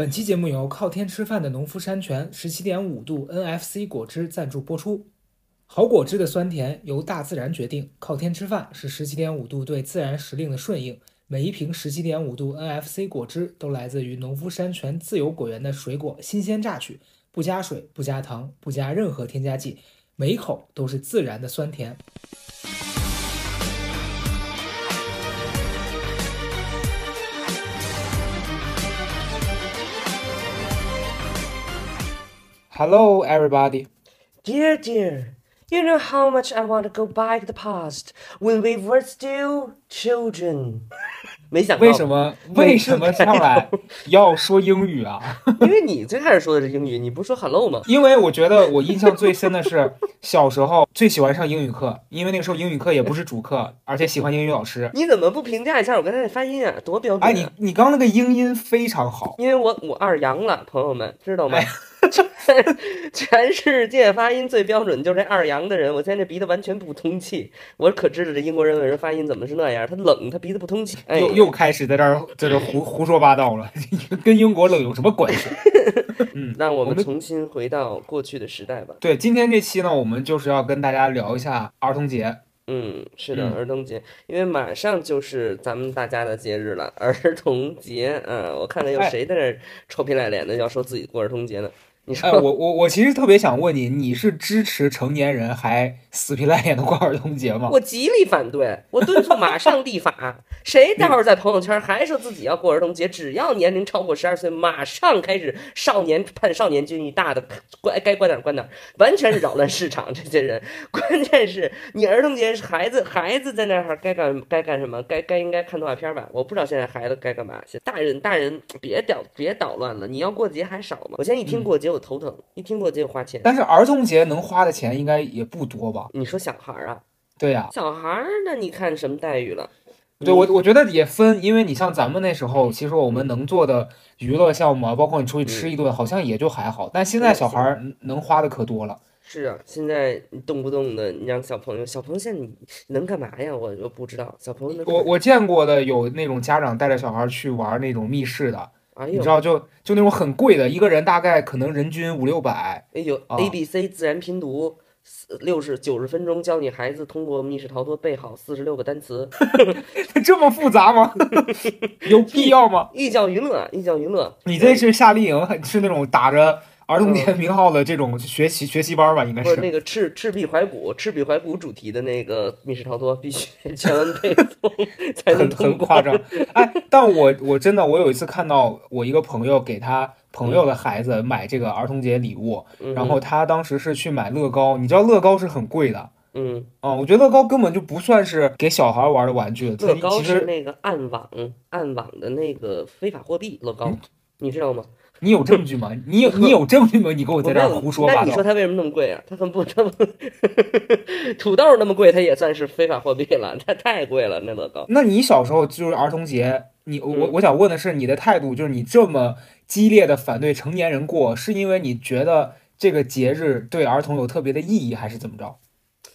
本期节目由靠天吃饭的农夫山泉十七点五度 NFC 果汁赞助播出。好果汁的酸甜由大自然决定，靠天吃饭是十七点五度对自然时令的顺应。每一瓶十七点五度 NFC 果汁都来自于农夫山泉自有果园的水果新鲜榨取，不加水、不加糖、不加任何添加剂，每一口都是自然的酸甜。Hello, everybody. Dear, dear, you know how much I want to go back to the past when we were still children. 没想到为什么为什么上来 要说英语啊？因为你最开始说的是英语，你不是说 hello 吗？因为我觉得我印象最深的是小时候最喜欢上英语课，因为那个时候英语课也不是主课，而且喜欢英语老师。你怎么不评价一下我刚才的发音啊？多标准、啊！哎，你你刚刚那个英音非常好，因为我我二阳了，朋友们知道吗？全 全世界发音最标准就这二阳的人，我现在这鼻子完全不通气。我可知道这英国人为什么发音怎么是那样，他冷，他鼻子不通气。哎、又又开始在这儿在这儿胡胡说八道了，跟英国冷有什么关系？嗯，那我我们们重新回到过去的时代吧。对，今天这期呢，我们就是要跟大家聊一下儿童节。嗯，是的，嗯儿童节，因为马上就是咱们大家的节日了，儿童节。嗯，我看看有哎谁在那儿臭皮赖脸的要说自己过儿童节呢？你说、哎，我我我其实特别想问你，你是支持成年人还死皮赖脸的过儿童节吗？我极力反对，我敦促马上立法。谁待会儿在朋友圈还说自己要过儿童节，只要年龄超过十二岁，马上开始少年判少年军一大的，关该关哪儿关哪儿，完全是扰乱市场。这些人，关键是你儿童节是孩子，孩子在那儿该干该干什么？该该应该看动画片吧？我不知道现在孩子该干嘛。现大人大人别捣别捣乱了，你要过节还少吗？我现在一听过节我头疼，一听过就花钱。但是儿童节能花的钱应该也不多吧？你说小孩儿啊，对呀、小孩儿那你看什么待遇了？对我我觉得也分，因为你像咱们那时候，其实我们能做的娱乐项目啊，包括你出去吃一顿，好像也就还好。但现在小孩儿能花的可多了。是啊，现在你动不动的你让小朋友，小朋友现在你能干嘛呀？我我不知道，小朋友能我我见过的有那种家长带着小孩儿去玩那种密室的，哎呦你知道就就那种很贵的，一个人大概可能人均五六百。哎呦啊，A B C 自然拼读，六十九十分钟教你孩子通过密室逃脱背好四十六个单词，这么复杂吗？有必要吗？寓教于乐，寓教于乐。你这是夏令营，还是那种打着儿童节名号的这种学习学习班吧？应该是。那个赤赤壁怀古，赤壁怀古主题的那个密室逃脱，必须全文背诵才能很。很夸张，哎，但我我真的我有一次看到我一个朋友给他朋友的孩子买这个儿童节礼物，嗯然后他当时是去买乐高，你知道乐高是很贵的嗯，啊、我觉得乐高根本就不算是给小孩玩的玩具，乐高是那个暗网暗网的那个非法货币，乐高，你知道吗？你有证据吗？你有你有证据吗？你给我在这儿胡说八道。那你说它为什么那么贵啊？它很不，它不，土豆那么贵，它也算是非法货币了，它太贵了，那乐高。那你小时候就是儿童节，你我嗯我想问的是你的态度，就是你这么激烈的反对成年人过，是因为你觉得这个节日对儿童有特别的意义，还是怎么着？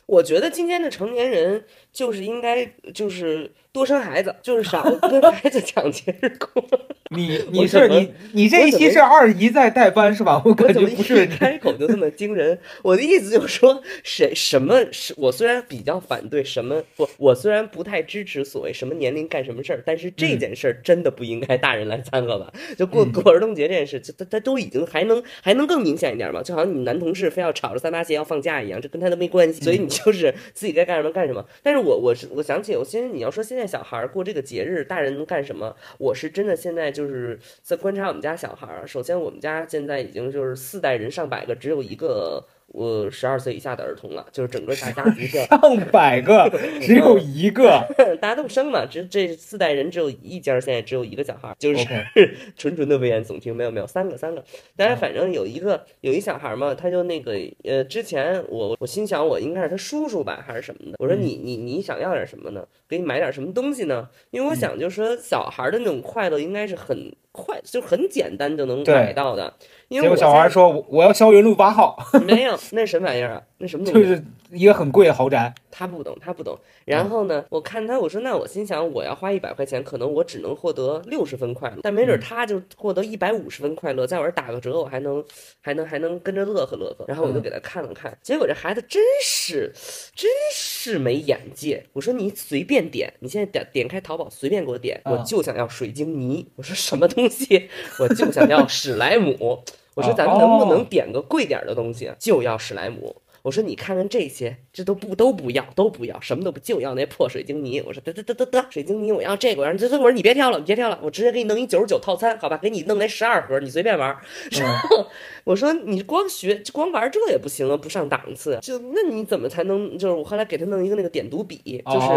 我觉得今天的成年人就是应该就是多生孩子，就是少跟孩子抢节日过。你 你是你你这一期是二姨在代班是吧？我我感觉不是。开口就这么惊人？我的意思就是说，谁什么是我虽然比较反对什么我，我虽然不太支持所谓什么年龄干什么事儿，但是这嗯件事儿真的不应该大人来掺和吧？就过嗯过儿童节这件事，这他他都已经还能还能更明显一点嘛？就好像你男同事非要吵着三八节要放假一样，这跟他都没关系，所以你就是自己该干什么干什么。但是我我是我想起我其实你要说现在小孩过这个节日，大人能干什么？我是真的现在就是在观察我们家小孩。首先，我们家现在已经就是四代人上百个，只有一个我十二岁以下的儿童了，就是整个大家族的上百个 只有一个。大家都生嘛，这这四代人只有一家，现在只有一个小孩儿，就是 纯纯的危言耸听，没有没有，三个三个，但是反正有一个有一小孩儿嘛，他就那个呃，之前我我心想我应该是他叔叔吧，还是什么的，我说你你你想要点什么呢？给你买点什么东西呢？因为我想就是说小孩儿的那种快乐应该是很快，就很简单就能买到的，因为我结果小孩说我我要霄云路八号，没有那什么玩意儿啊，那什么东西？就是一个很贵的豪宅。他不懂，他不懂。然后呢，我看他，我说那我心想，我要花一百块钱，可能我只能获得六十分快乐，但没准他就获得一百五十分快乐，在我这儿打个折，我还能还能还能跟着乐呵乐呵。然后我就给他看了看，结果这孩子真是真是没眼界。我说你随便点，你现在点点开淘宝随便给我点，我就想要水晶泥。我说什么东西？我就想要史莱姆。我说咱们能不能点个贵点的东西？就要史莱姆。我说你看看这些，这都不都不要，都不要，什么都不就要那破水晶泥。我说得得得得得，水晶泥我要这个，我让这这我说你别挑了，你别挑了，我直接给你弄一九十九套餐，好吧，给你弄来十二盒，你随便玩。然后我说你光学光玩这也不行啊，不上档次。就那你怎么才能？就是我后来给他弄一个那个点读笔，就是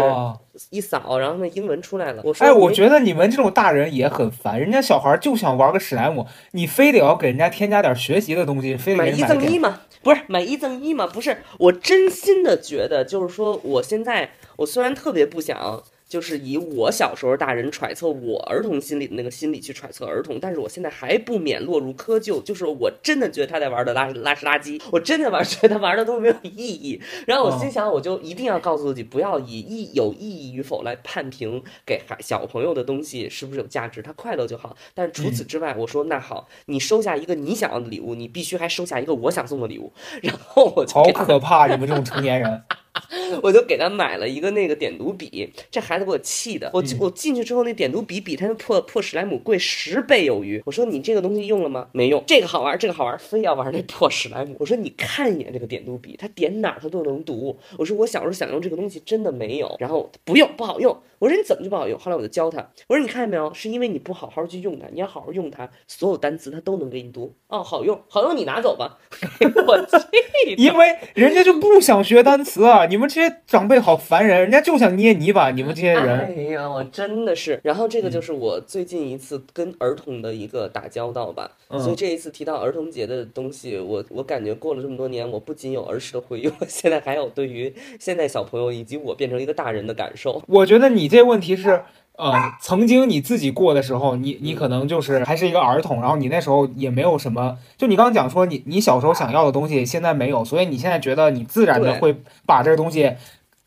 一扫，然后那英文出来了。我说哎，我觉得你们这种大人也很烦，人家小孩就想玩个史莱姆，你非得要给人家添加点学习的东西，非得买一赠一吗？不是买一赠一吗？不是，我真心的觉得，就是说，我现在我虽然特别不想。就是以我小时候大人揣测我儿童心理的那个心理去揣测儿童，但是我现在还不免落入窠臼。就是我真的觉得他在玩的拉拉屎垃圾，我真的玩 觉得他玩的都没有意义。然后我心想，我就一定要告诉自己，不要以意有意义与否来判评给孩小朋友的东西是不是有价值，他快乐就好。但是除此之外，我说那好，你收下一个你想要的礼物，你必须还收下一个我想送的礼物。然后我就好可怕，你们这种成年人。我就给他买了一个那个点读笔，这孩子给我气的。我我进去之后，那点读笔比他那破破史莱姆贵十倍有余。我说你这个东西用了吗？没用。这个好玩，这个好玩，非要玩那破史莱姆。我说你看一眼这个点读笔，他点哪儿他都能读。我说我小时候想用这个东西真的没有，然后不用不好用。我说你怎么就不好用？后来我就教他，我说你看见没有，是因为你不好好去用它，你要好好用它，所有单词它都能给你读。哦，好用，好用，你拿走吧。我气。因为人家就不想学单词啊！你们这些长辈好烦人，人家就想捏泥巴。你们这些人，哎呀，我真的是。然后这个就是我最近一次跟儿童的一个打交道吧。所以这一次提到儿童节的东西，我我感觉过了这么多年，我不仅有儿时的回忆，我现在还有对于现在小朋友以及我变成一个大人的感受。我觉得你。这问题是，呃，曾经你自己过的时候，你你可能就是还是一个儿童，然后你那时候也没有什么，就你刚刚讲说你你小时候想要的东西现在没有，所以你现在觉得你自然的会把这个东西，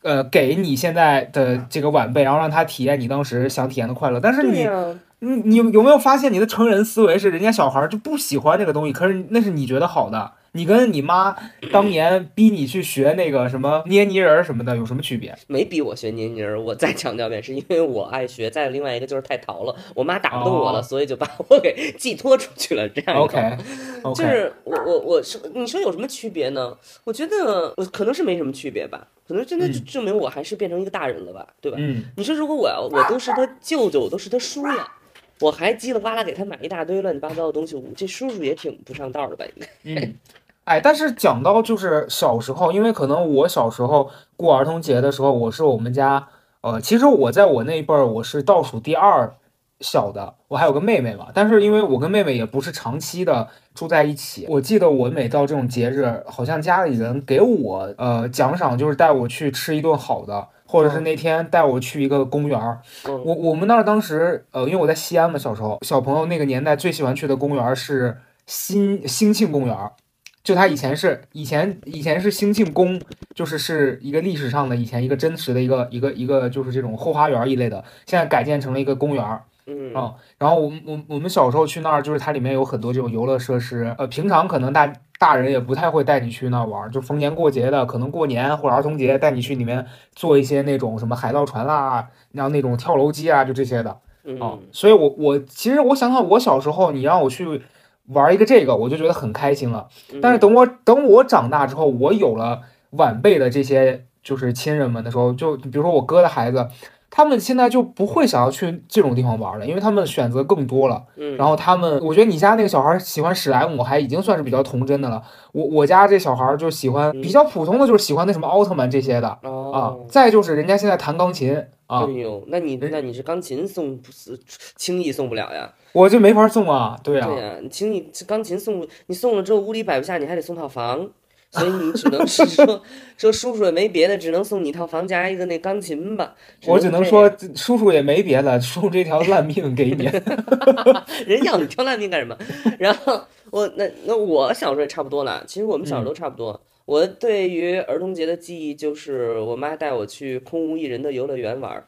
呃，给你现在的这个晚辈，然后让他体验你当时想体验的快乐。但是你，你你有没有发现你的成人思维是人家小孩就不喜欢这个东西，可是那是你觉得好的。你跟你妈当年逼你去学那个什么捏泥人什么的有什么区别？没逼我学捏泥人，我再强调一遍，是因为我爱学。再另外一个就是太淘了，我妈打不动我了，所以就把我给寄托出去了。这样 OK，就是我我我是你说有什么区别呢？我觉得我可能是没什么区别吧，可能真的就证明我还是变成一个大人了吧，对吧？嗯。你说如果我要我都是他舅舅，我都是他叔了，我还叽里呱啦给他买一大堆乱七八糟的东西，这叔叔也挺不上道的吧？应该。嗯。哎，但是讲到就是小时候，因为可能我小时候过儿童节的时候，我是我们家，呃，其实我在我那一辈儿我是倒数第二小的，我还有个妹妹嘛。但是因为我跟妹妹也不是长期的住在一起，我记得我每到这种节日，好像家里人给我呃奖赏就是带我去吃一顿好的，或者是那天带我去一个公园儿。我我们那儿当时呃，因为我在西安嘛，小时候小朋友那个年代最喜欢去的公园是新兴庆公园。就它以前是以前以前是兴庆宫，就是是一个历史上的以前一个真实的一个一个一个就是这种后花园一类的，现在改建成了一个公园儿，嗯啊，然后我们我我们小时候去那儿，就是它里面有很多这种游乐设施，呃，平常可能大大人也不太会带你去那儿玩，就逢年过节的，可能过年或者儿童节带你去里面做一些那种什么海盗船啦，然后那种跳楼机啊，就这些的，啊，所以我我其实我想想我小时候，你让我去。玩一个这个，我就觉得很开心了。但是等我等我长大之后，我有了晚辈的这些就是亲人们的时候，就比如说我哥的孩子，他们现在就不会想要去这种地方玩了，因为他们选择更多了。然后他们，我觉得你家那个小孩喜欢史莱姆，还已经算是比较童真的了。我我家这小孩就喜欢比较普通的，就是喜欢那什么奥特曼这些的啊。再就是人家现在弹钢琴啊。哎呦，那你那你是钢琴送不是轻易送不了呀？我就没法送啊，对呀，对呀，你请你钢琴送，你送了之后屋里摆不下，你还得送套房，所以你只能是说 说叔叔也没别的，只能送你套房加一个那钢琴吧。我只能说叔叔也没别的，叔叔这条烂命给你，人要你条烂命干什么？然后我那那我小时候也差不多了，其实我们小时候都差不多。我对于儿童节的记忆就是我妈带我去空无一人的游乐园玩儿。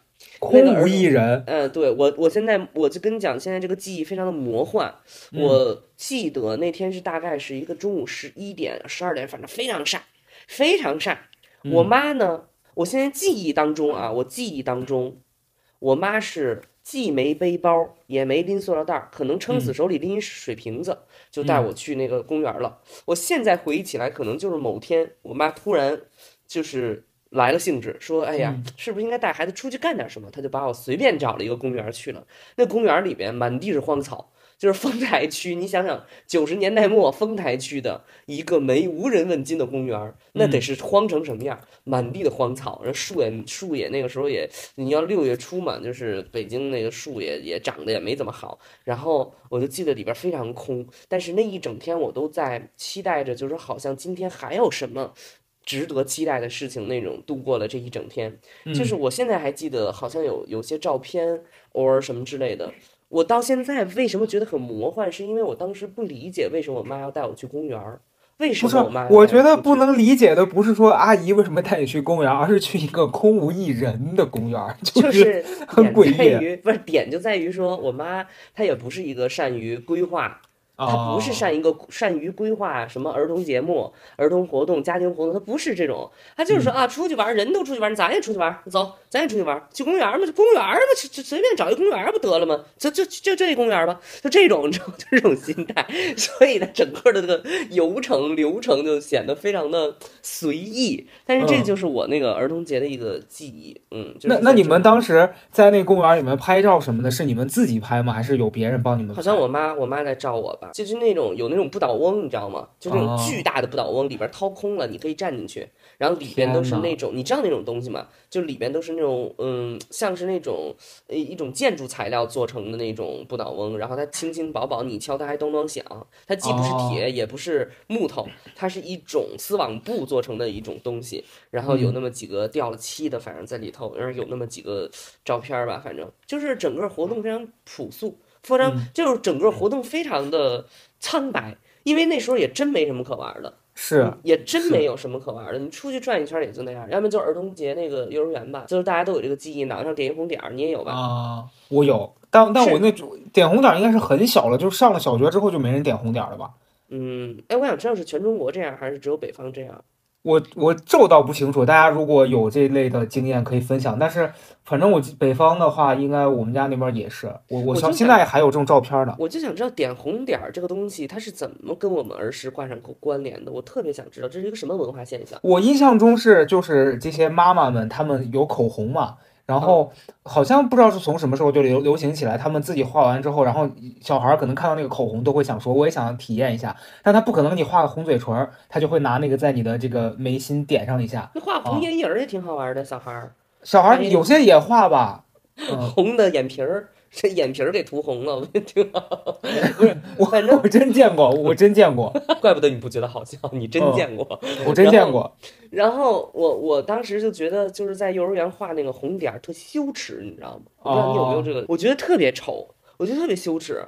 空无一人，嗯，对我，我现在我就跟你讲，现在这个记忆非常的魔幻。嗯我记得那天是大概是一个中午十一点、十二点，反正非常晒，非常晒。我嗯妈呢，我现在记忆当中啊，我记忆当中，我妈是既没背包，也没拎塑料袋，可能撑死手里拎一水瓶子，就带我去那个公园了。我现在回忆起来，可能就是某天我妈突然就是来了兴致，说：“哎呀，是不是应该带孩子出去干点什么？”他就把我随便找了一个公园去了。那公园里边满地是荒草，就是丰台区。你想想，九十年代末丰台区的一个没无人问津的公园，那得是荒成什么样？满地的荒草，然后树也树也那个时候也，你要六月初嘛，就是北京那个树也也长得也没怎么好。然后我就记得里边非常空，但是那一整天我都在期待着，就是好像今天还有什么。值得期待的事情，那种度过了这一整天，就是我现在还记得，好像有有些照片，偶尔什么之类的。我到现在为什么觉得很魔幻，是因为我当时不理解为什么我妈要带我去公园儿，为什么我妈要？我觉得不能理解的不是说阿姨为什么带你去公园，而是去一个空无一人的公园，就是是很诡异不是点就在于说我妈她也不是一个善于规划，她不是哦善一个善于规划什么儿童节目、儿童活动、家庭活动，他不是这种，他就是说啊，出去玩，人都出去玩，咱也出去玩，走，咱也出去玩，去公园儿嘛，就公园儿嘛，就就随便找一个公园不得了吗？就就就就这公园吧，就这种，这种心态，所以呢，整个的这个游程流程就显得非常的随意，但是这嗯。就是我那个儿童节的一个记忆，嗯，就是那那你们当时在那公园里面拍照什么的，是你们自己拍吗？还是有别人帮你们拍？好像我妈我妈在照我吧，就是那种有那种不倒翁，你知道吗？就那种哦。巨大的不倒翁，里边掏空了，你可以站进去，然后里边都是那种你知道那种东西吗？就里边都是那种嗯，像是那种呃一种建筑材料做成的那种不倒翁，然后它轻轻薄薄，你敲它还咚咚响，它既不是哦。铁、也不是木头，它是一种丝网布做成的一种东西，然后有那么几个掉了漆的，反正在里头，然后有那么几个照片吧，反正就是整个活动非常朴素。非常就是整个活动非常的苍白，因为那时候也真没什么可玩的，是也真没有什么可玩的。你出去转一圈也就那样，要么就儿童节那个幼儿园吧，就是大家都有这个记忆，脑袋上点一红点儿，你也有吧？啊，我有，但但我那种点红点儿应该是很小了，就是上了小学之后就没人点红点儿了吧？嗯，哎，我想知道是全中国这样，还是只有北方这样？我我这我倒不清楚，大家如果有这类的经验可以分享。但是反正我北方的话，应该我们家那边也是，我我想现在还有这种照片呢。我就想知道点红点儿这个东西，它是怎么跟我们儿时挂上关联的？我特别想知道这是一个什么文化现象。我印象中是就是这些妈妈们，她们有口红嘛，然后好像不知道是从什么时候就流流行起来，他们自己画完之后，然后小孩儿可能看到那个口红都会想说，我也想体验一下，但他不可能给你画个红嘴唇儿，他就会拿那个在你的这个眉心点上一下。那画红眼影儿也挺好玩的，小孩儿，小孩儿哎有些也画吧，嗯，红的眼皮儿，这眼皮儿给涂红了，我觉得挺好。不是，我反正我真见过，我真见过，怪不得你不觉得好笑，你真嗯见过。我真见过。然后我我当时就觉得，就是在幼儿园画那个红点儿特羞耻，你知道吗？我不知道你有没有这个，我觉得特别丑，我觉得特别羞耻。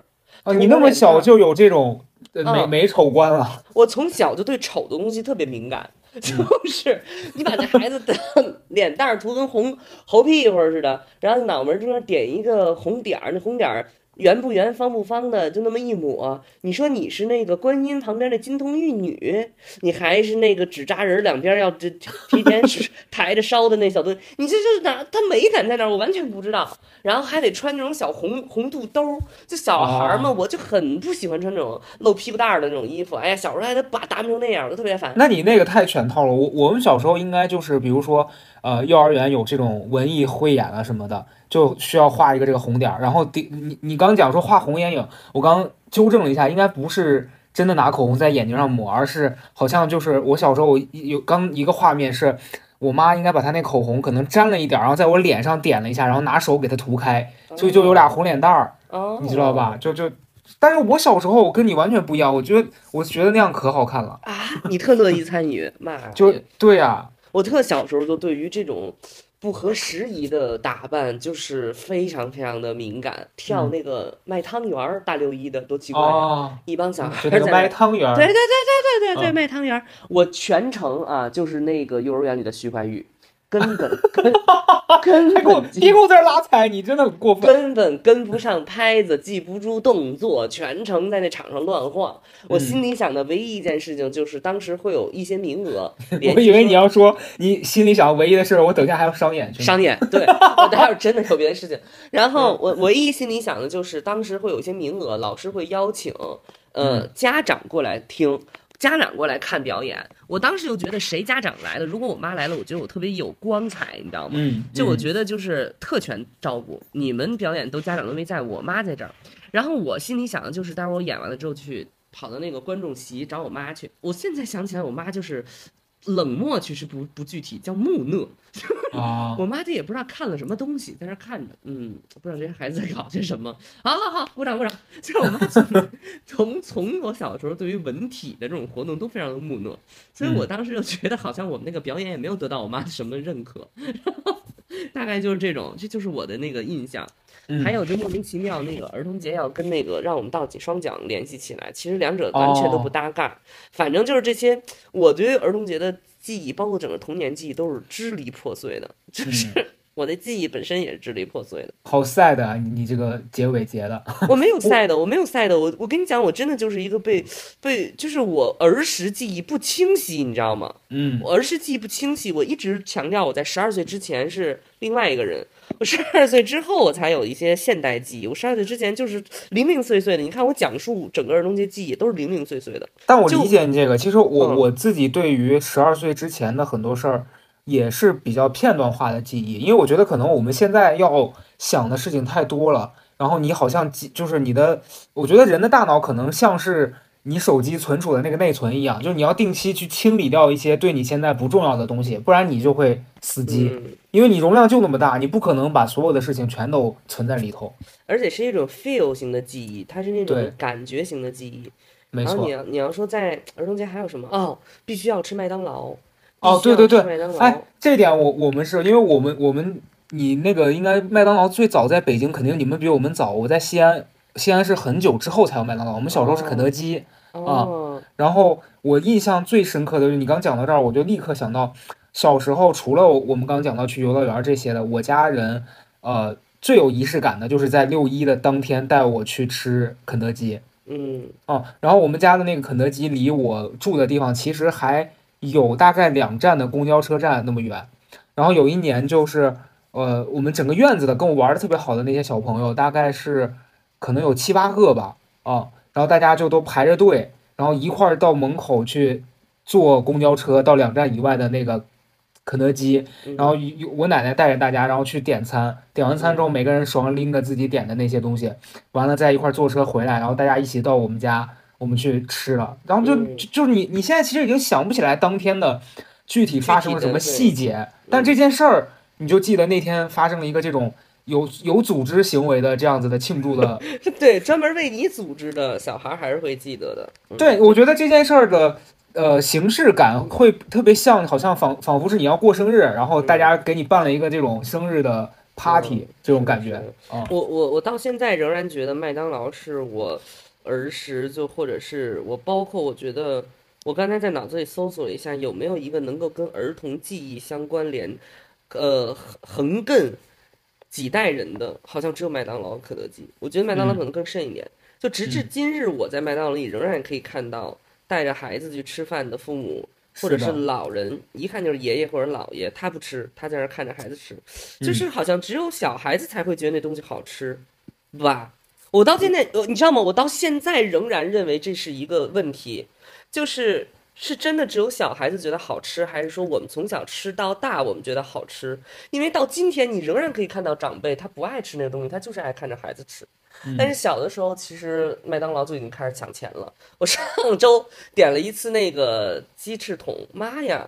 啊，你那么小就有这种呃美嗯美丑观了，我从小就对丑的东西特别敏感，嗯 就是你把这孩子的 脸蛋涂跟红猴屁股似的，然后脑门中间点一个红点儿，那红点儿圆不圆、方不方的，就那么一抹。你说你是那个观音旁边的金童玉女，你还是那个纸扎人两边要这提前 抬着烧的那小东西，你这这是哪它美感在哪儿？我完全不知道。然后还得穿那种小红红肚兜儿，就小孩儿嘛，哦我就很不喜欢穿这种露屁股蛋儿的那种衣服。哎呀，小时候还得把打扮成那样，我就特别烦。那你那个太全套了。我我们小时候应该就是比如说呃幼儿园有这种文艺汇演啊什么的，就需要画一个这个红点儿，然后第你你刚讲说画红眼影，我刚纠正了一下，应该不是。真的拿口红在眼睛上抹，而是好像就是我小时候有刚一个画面是，我妈应该把她那口红可能沾了一点儿，然后在我脸上点了一下，然后拿手给它涂开，所以就有俩红脸蛋儿，哦，你知道吧？就就，但是我小时候我跟你完全不一样，我觉得我觉得那样可好看了，啊，你特乐意参与，妈呀！就对呀、我特小时候就对于这种不合时宜的打扮，就是非常非常的敏感。跳那个卖汤圆儿，大六一的多奇怪一帮小孩在卖汤圆儿，对对对对对对对，嗯卖汤圆儿，我全程啊就是那个幼儿园里的徐怀钰，根本 根根还给我本别给我在拉踩，你真的很过分。根本跟不上拍子，记不住动作，全程在那场上乱晃。我嗯心里想的唯一一件事情就是，当时会有一些名额，连我以为你要说你心里想唯一的事儿，我等一下还要商演去。商演，对 我待会儿真的有别的事情。然嗯后我唯一心里想的就是，当时会有一些名额，老师会邀请呃嗯家长过来听。家长过来看表演，我当时就觉得谁家长来了，如果我妈来了，我觉得我特别有光彩，你知道吗？就我觉得就是特权照顾，你们表演都家长都没在，我妈在这儿。然后我心里想的就是，待会儿我演完了之后去跑到那个观众席找我妈去。我现在想起来，我妈就是冷漠，其实不不具体，叫木讷。啊，我妈这也不知道看了什么东西，在那儿看着，嗯，不知道这些孩子在搞些什么。好好好，鼓掌鼓掌。就是我妈从从从我小的时候对于文体的这种活动都非常的木讷，所以我当时就觉得好像我们那个表演也没有得到我妈什么认可，大概就是这种，这就是我的那个印象。嗯还有就莫名其妙那个儿童节要跟那个让我们倒几双桨联系起来，其实两者完全都不搭嘎。反正就是这些，我对于儿童节的记忆，包括整个童年记忆，都是支离破碎的。就是我的记忆本身也是支离破碎的。好 sad 啊！你你这个结尾结的，我没有 sad，，我没有 sad，。我我跟你讲，我真的就是一个被被，就是我儿时记忆不清晰，你知道吗？嗯我儿时记忆不清晰，我一直强调我在十二岁之前是另外一个人，我十二岁之后我才有一些现代记忆。我十二岁之前就是零零碎碎的。你看我讲述整个儿童节记忆都是零零碎碎的。但我理解你这个，其实我、嗯我自己对于十二岁之前的很多事儿也是比较片段化的记忆，因为我觉得可能我们现在要想的事情太多了，然后你好像记就是你的，我觉得人的大脑可能像是你手机存储的那个内存一样，就是你要定期去清理掉一些对你现在不重要的东西，不然你就会死机，嗯，因为你容量就那么大，你不可能把所有的事情全都存在里头。而且是一种 feel 型的记忆，它是那种感觉型的记忆。没错然后你，要你要说在儿童节还有什么？哦，必须要吃麦当劳。哦对对对。哎，这点我我们是因为我们我们你那个应该麦当劳最早在北京，肯定你们比我们早。我在西安，西安是很久之后才有麦当劳，我们小时候是肯德基。哦，然后我印象最深刻的就是你刚讲到这儿，我就立刻想到小时候，除了我们刚讲到去游乐园这些的，我家人呃最有仪式感的就是在六一的当天带我去吃肯德基。嗯哦，然后我们家的那个肯德基离我住的地方其实还有大概两站的公交车站那么远。然后有一年就是，呃，我们整个院子的跟我玩的特别好的那些小朋友，大概是可能有七八个吧，啊，然后大家就都排着队，然后一块儿到门口去坐公交车到两站以外的那个肯德基，嗯。然后有我奶奶带着大家，然后去点餐，点完餐之后，每个人手上拎着自己点的那些东西，完了再一块儿坐车回来，然后大家一起到我们家，我们去吃了，然后就嗯就就是你你现在其实已经想不起来当天的具体发生了什么细节，但这件事儿你就记得那天发生了一个这种有有组织行为的这样子的庆祝的，对，专门为你组织的小孩还是会记得的。嗯对我觉得这件事儿的。呃，形式感会特别像，好像仿仿佛是你要过生日，然后大家给你办了一个这种生日的 party，、嗯这种感觉。我我我到现在仍然觉得麦当劳是我儿时就或者是我包括我觉得我刚才在脑子里搜索了一下有没有一个能够跟儿童记忆相关联，呃横横亘几代人的，好像只有麦当劳、肯德基。我觉得麦当劳嗯可能更甚一点。就直至嗯今日，我在麦当劳里仍然可以看到带着孩子去吃饭的父母。或者是老人，一看就是爷爷或者姥爷，他不吃，他在那儿看着孩子吃，嗯就是好像只有小孩子才会觉得那东西好吃，吧？我到现在，呃，你知道吗？我到现在仍然认为这是一个问题，就是是真的只有小孩子觉得好吃，还是说我们从小吃到大，我们觉得好吃？因为到今天，你仍然可以看到长辈他不爱吃那个东西，他就是爱看着孩子吃。但是小的时候，其实麦当劳就已经开始抢钱了。我上周点了一次那个鸡翅桶，妈呀！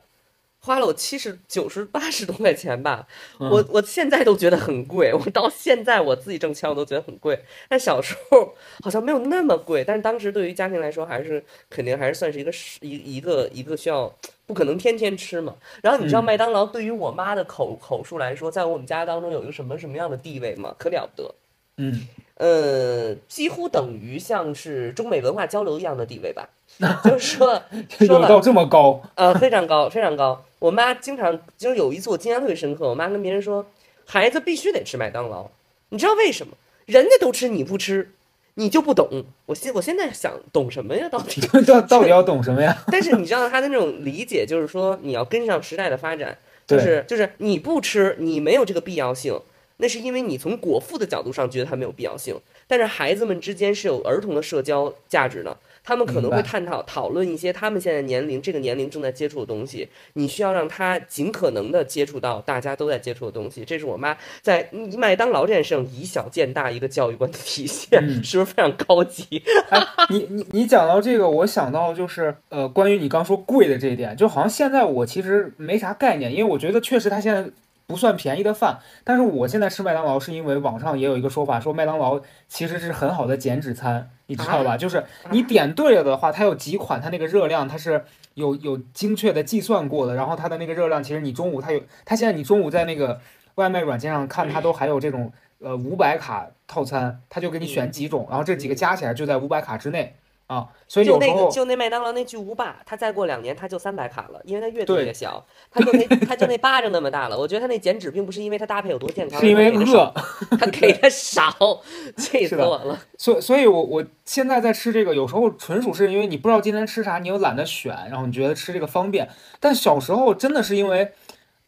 花了我七十九十 八十多块钱吧，嗯我我现在都觉得很贵，我到现在我自己挣钱我都觉得很贵，但小时候好像没有那么贵，但是当时对于家庭来说还是肯定还是算是一个一一个一个需要不可能天天吃嘛。然后你知道嗯麦当劳对于我妈的口口述来说，在我们家当中有一个什么什么样的地位吗？可了不得。嗯，呃，几乎等于像是中美文化交流一样的地位吧，就是说 说到这么高，呃，非常高，非常高。我妈经常就是有一次我印象特别深刻，我妈跟别人说，孩子必须得吃麦当劳，你知道为什么？人家都吃你不吃，你就不懂。我现我现在想懂什么呀？到底？到到底要懂什么呀？但是你知道他的那种理解，就是说你要跟上时代的发展，就是就是你不吃，你没有这个必要性，那是因为你从果腹的角度上觉得它没有必要性。但是孩子们之间是有儿童的社交价值的，他们可能会探讨讨论一些他们现在年龄这个年龄正在接触的东西，你需要让他尽可能的接触到大家都在接触的东西。这是我妈在麦当劳这件事上以小见大一个教育观的体现，嗯是不是非常高级？哎，你你你讲到这个，我想到就是呃，关于你刚说贵的这一点，就好像现在我其实没啥概念，因为我觉得确实他现在不算便宜的饭，但是我现在吃麦当劳是因为网上也有一个说法，说麦当劳其实是很好的减脂餐，你知道吧？就是你。点对了的话，它有几款，它那个热量它是有有精确的计算过的，然后它的那个热量，其实你中午它有，它现在你中午在那个外卖软件上看，它都还有这种呃五百卡套餐，它就给你选几种，然后这几个加起来就在五百卡之内啊，所以就那个候就那麦当劳那巨无霸，它再过两年它就三百卡了，因为它越对做越小，它就那它就那巴掌那么大了。我觉得它那减脂并不是因为它搭配有多健康，是因为饿，它给的少，气死我了。所所以我，我现在在吃这个，有时候纯属是因为你不知道今天吃啥，你又懒得选，然后你觉得吃这个方便。但小时候真的是因为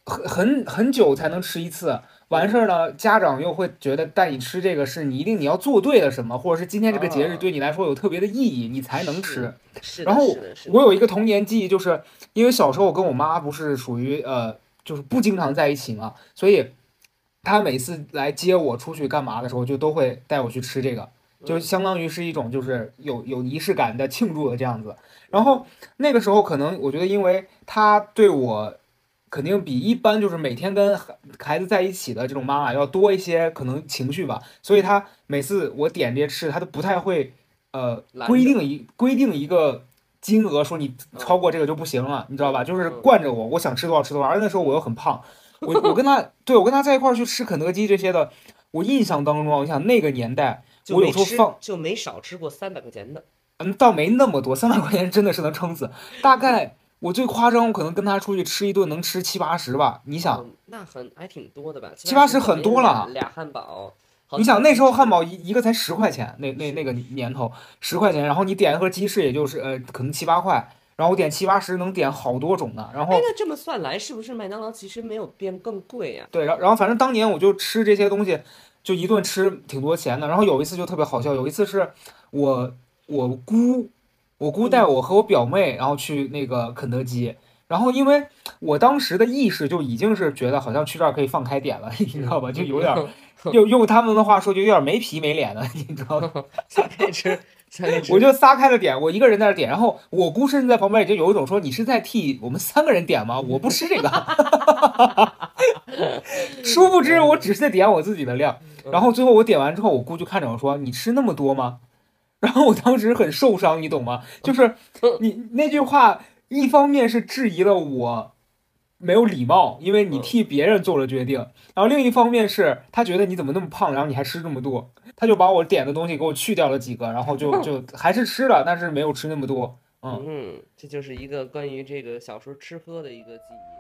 很很很久才能吃一次，完事儿呢，家长又会觉得带你吃这个是你一定你要做对了什么，或者是今天这个节日哦对你来说有特别的意义，你才能吃。然后。我有一个童年记忆，就是因为小时候我跟我妈不是属于呃，就是不经常在一起嘛，所以她每次来接我出去干嘛的时候，就都会带我去吃这个，就相当于是一种就是有有仪式感的庆祝的这样子。然后那个时候可能我觉得，因为她对我肯定比一般就是每天跟孩孩子在一起的这种妈妈要多一些可能情绪吧，所以她每次我点这些吃，她都不太会呃规定一规定一个金额，说你超过这个就不行了，你知道吧？就是嗯惯着我，我想吃多少吃多少。而那时候我又很胖，我我跟她对我跟她在一块儿去吃肯德基这些的，我印象当中啊，我想那个年代，我有时候放就没少吃过三百块钱的，嗯，倒没那么多，三百块钱真的是能撑死。大概我最夸张，我可能跟他出去吃一顿能吃七八十吧。你想，嗯那很还挺多的吧？七八十很多了俩俩汉堡。你想那时候汉堡堡一一个才十块钱，那那那个年头十块钱，然后你点一盒鸡翅也就是呃可能七八块，然后我点七八十能点好多种呢。然后哎，那这么算来，是不是麦当劳其实没有变更贵呀、对，然后然后反正当年我就吃这些东西，就一顿吃挺多钱的。然后有一次就特别好笑，有一次是我我姑我姑带我和我表妹，然后去那个肯德基。然后因为我当时的意识就已经是觉得好像去这儿可以放开点了，你知道吧？就有点儿 用用他们的话说就有点没皮没脸的，你知道吗？撒开吃，撒开吃。我就撒开了点，我一个人在那点，然后我姑甚至在旁边已经有一种说你是在替我们三个人点吗？我不吃这个。殊不知我只是在点我自己的量，然后最后我点完之后，我姑就看着我说：“你吃那么多吗？”然后我当时很受伤，你懂吗？就是你那句话，一方面是质疑了我没有礼貌，因为你替别人做了决定；然后另一方面是他觉得你怎么那么胖，然后你还吃这么多，他就把我点的东西给我去掉了几个，然后就就还是吃了，但是没有吃那么多。嗯，嗯，这就是一个关于这个小时候吃喝的一个记忆。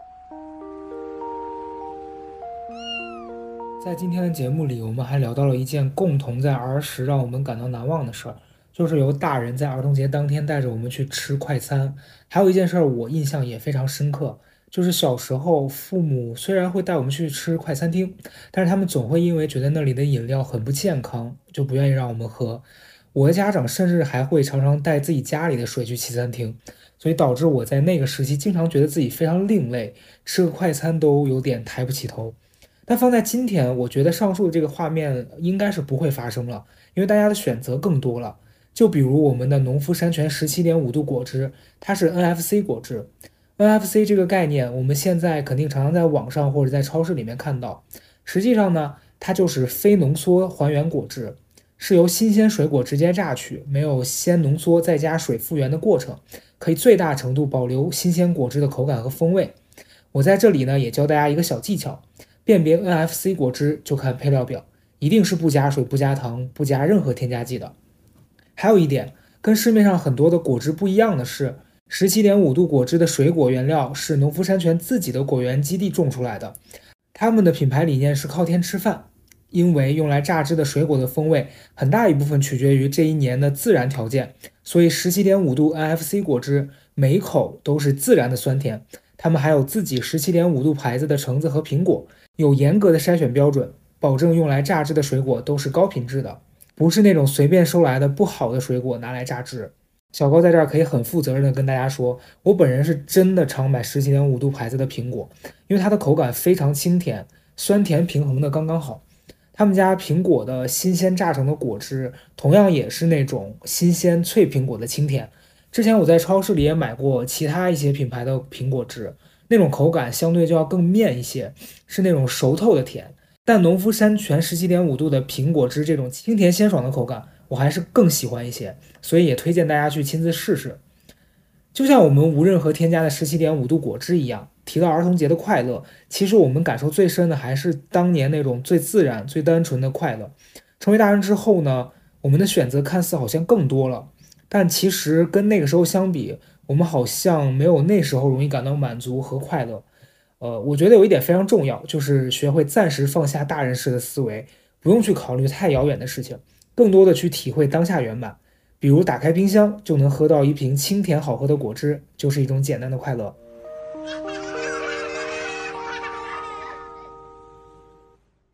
在今天的节目里，我们还聊到了一件共同在儿时让我们感到难忘的事儿，就是由大人在儿童节当天带着我们去吃快餐。还有一件事儿我印象也非常深刻，就是小时候父母虽然会带我们去吃快餐厅，但是他们总会因为觉得那里的饮料很不健康，就不愿意让我们喝。我的家长甚至还会常常带自己家里的水去西餐厅，所以导致我在那个时期经常觉得自己非常另类，吃个快餐都有点抬不起头。但放在今天，我觉得上述的这个画面应该是不会发生了，因为大家的选择更多了。就比如我们的农夫山泉十七点五度果汁，它是 NFC 果汁 NFC 这个概念，我们现在肯定常常在网上或者在超市里面看到。实际上呢，它就是非浓缩还原果汁，是由新鲜水果直接榨取，没有先浓缩再加水复原的过程，可以最大程度保留新鲜果汁的口感和风味。我在这里呢，也教大家一个小技巧，辨别 NFC 果汁就看配料表，一定是不加水、不加糖、不加任何添加剂的。还有一点，跟市面上很多的果汁不一样的是。十七点五度果汁的水果原料是农夫山泉自己的果园基地种出来的，他们的品牌理念是靠天吃饭，因为用来榨汁的水果的风味很大一部分取决于这一年的自然条件，所以十七点五度 NFC 果汁每口都是自然的酸甜。他们还有自己十七点五度牌子的橙子和苹果，有严格的筛选标准，保证用来榨汁的水果都是高品质的，不是那种随便收来的不好的水果拿来榨汁。小高在这儿可以很负责任的跟大家说，我本人是真的常买十七点五度牌子的苹果，因为它的口感非常清甜，酸甜平衡的刚刚好。他们家苹果的新鲜榨成的果汁，同样也是那种新鲜脆苹果的清甜。之前我在超市里也买过其他一些品牌的苹果汁，那种口感相对就要更面一些，是那种熟透的甜。但农夫山泉十七点五度的苹果汁这种清甜鲜爽的口感。我还是更喜欢一些，所以也推荐大家去亲自试试。就像我们无任何添加的十七点五度果汁一样，提到儿童节的快乐，其实我们感受最深的还是当年那种最自然、最单纯的快乐。成为大人之后呢，我们的选择看似好像更多了，但其实跟那个时候相比，我们好像没有那时候容易感到满足和快乐。呃，我觉得有一点非常重要，就是学会暂时放下大人式的思维，不用去考虑太遥远的事情。更多的去体会当下圆满，比如打开冰箱就能喝到一瓶清甜好喝的果汁，就是一种简单的快乐。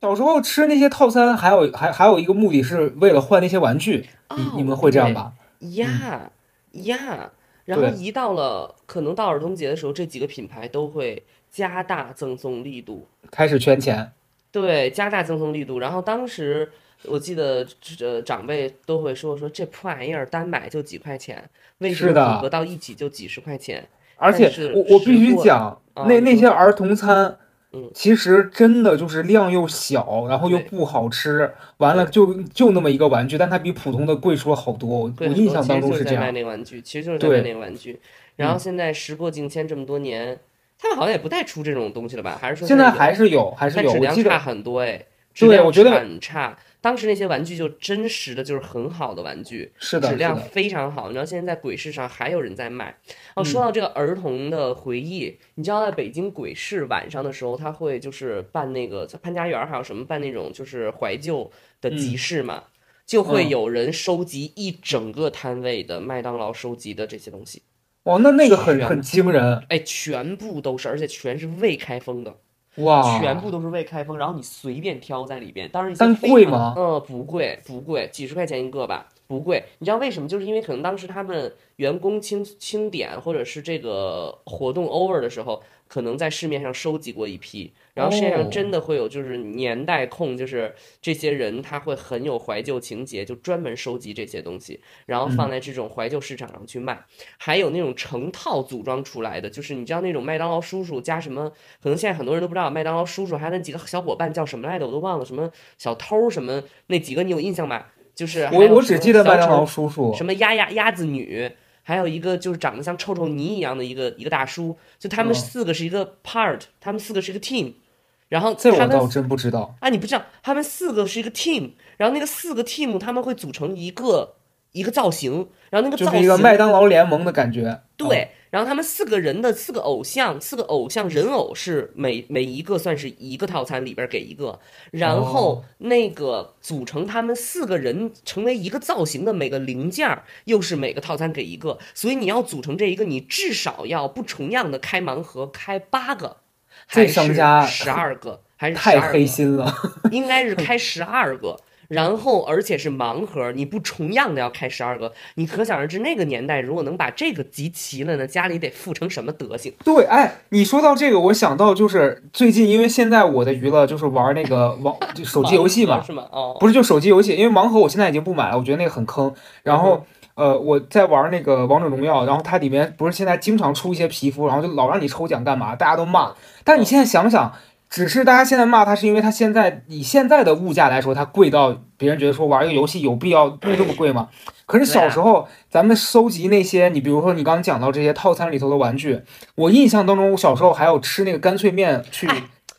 小时候吃那些套餐，还有还还有一个目的是为了换那些玩具，你你们会这样吧？呀呀，然后一到了可能到儿童节的时候，这几个品牌都会加大赠送力度，开始圈钱。对，加大赠送力度，然后当时。我记得这长辈都会说说这破玩意儿单买就几块钱，为什么组合到一起就几十块钱？而且我我必须讲，那那些儿童餐，嗯，其实真的就是量又小，然后又不好吃，完了就就那么一个玩具，但它比普通的贵出了好多。我印象当中是这样。卖那个玩具，其实就是在卖那个玩具。然后现在时过境迁这么多年，他们好像也不再出这种东西了吧？还是说现在还是有，还是有？质量差很多哎，对，我觉得很差。当时那些玩具就真实的就是很好的玩具，是的，质量非常好。你知道现在在鬼市上还有人在卖。哦，说到这个儿童的回忆，你知道在北京鬼市晚上的时候，他会就是办那个在潘家园还有什么办那种就是怀旧的集市嘛，就会有人收集一整个摊位的麦当劳收集的这些东西。哇，那那个很很惊人，哎，全部都是，而且全是未开封的。哇，全部都是未开封，然后你随便挑在里边。当然，但贵吗？嗯，不贵，不贵，几十块钱一个吧，不贵。你知道为什么？就是因为可能当时他们员工清清点或者是这个活动 over 的时候。可能在市面上收集过一批，然后世界上真的会有就是年代控，就是这些人他会很有怀旧情节，就专门收集这些东西，然后放在这种怀旧市场上去卖。还有那种成套组装出来的，就是你知道那种麦当劳叔叔加什么？可能现在很多人都不知道麦当劳叔叔还有那几个小伙伴叫什么来的，我都忘了，什么小偷什么那几个你有印象吗？就是我我只记得麦当劳叔叔，什么鸭鸭鸭子女。还有一个就是长得像臭臭泥一样的一个一个大叔，就他们四个是一个 part，他们四个是一个 team，然后这我倒真不知道啊，你不知道他们四个是一个 team，然后那个四个 team 他们会组成一个一个造型，然后那个就是一个麦当劳联盟的感觉，对。然后他们四个人的四个偶像，四个偶像人偶是每每一个算是一个套餐里边给一个，然后那个组成他们四个人成为一个造型的每个零件又是每个套餐给一个，所以你要组成这一个，你至少要不重样的开盲盒开八个，还是十二个，还是太黑心了，应该是开十二个。然后，而且是盲盒，你不重样的要开十二个，你可想而知那个年代如果能把这个集齐了呢，家里得富成什么德行？对，哎，你说到这个，我想到就是最近，因为现在我的娱乐就是玩那个网手机游戏嘛，是吗？哦，不是，就手机游戏，因为盲盒我现在已经不买了，我觉得那个很坑。然后，呃，我在玩那个王者荣耀，然后它里面不是现在经常出一些皮肤，然后就老让你抽奖干嘛，大家都骂。但你现在想想，只是大家现在骂它，是因为它现在以现在的物价来说，它贵到别人觉得说玩一个游戏有必要贵这么贵吗？可是小时候咱们收集那些，你比如说你刚刚讲到这些套餐里头的玩具，我印象当中，我小时候还有吃那个干脆面去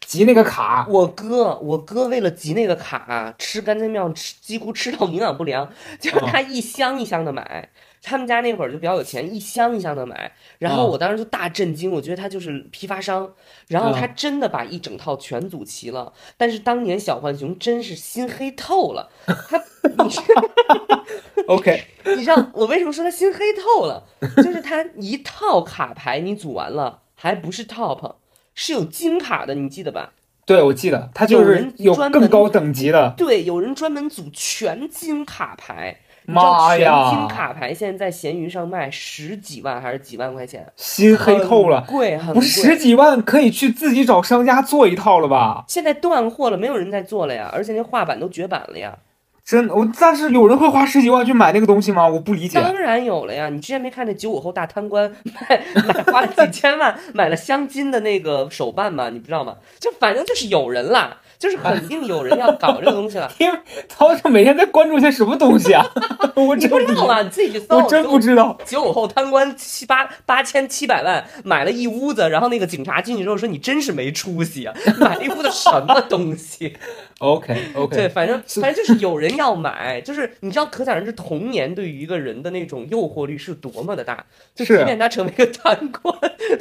集那个卡。我哥，我哥为了集那个卡，吃干脆面吃几乎吃到营养不良，就是他一箱一箱的买。他们家那会儿就比较有钱，一箱一箱的买。然后我当时就大震惊，我觉得他就是批发商。然后他真的把一整套全组齐了。但是当年小浣熊真是心黑透了。他，你知道？OK，你知道我为什么说他心黑透了？就是他一套卡牌你组完了，还不是 top，是有金卡的，你记得吧？对，我记得，他就是有更高等级的。对，有人专门组全金卡牌。妈呀！全金卡牌现在在闲鱼上卖十几万还是几万块钱？心黑透了，贵，不是十几万可以去自己找商家做一套了吧？现在断货了，没有人在做了呀，而且那画板都绝版了呀。真，我但是有人会花十几万去买那个东西吗？我不理解。当然有了呀，你之前没看那九五后大贪官买买花了几千万 买了镶金的那个手办吗？你不知道吗？就反正就是有人啦。就是肯定有人要搞这个东西了，因为曹操每天在关注些什么东西啊？我真不知道啊，你自己去搜。我真不知道。九五后贪官七八八千七百万买了一屋子，然后那个警察进去之后说：“你真是没出息啊，买了一屋子什么东西？” OK OK，对，反正反正就是有人要买，就是你知道，可想而知童年对于一个人的那种诱惑力是多么的大。就即便他成为一个贪官，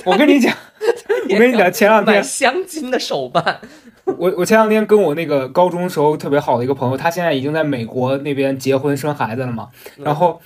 我跟你讲，我跟你讲，前两天买镶金的手办。我我前两天跟我那个高中时候特别好的一个朋友，他现在已经在美国那边结婚生孩子了嘛。然后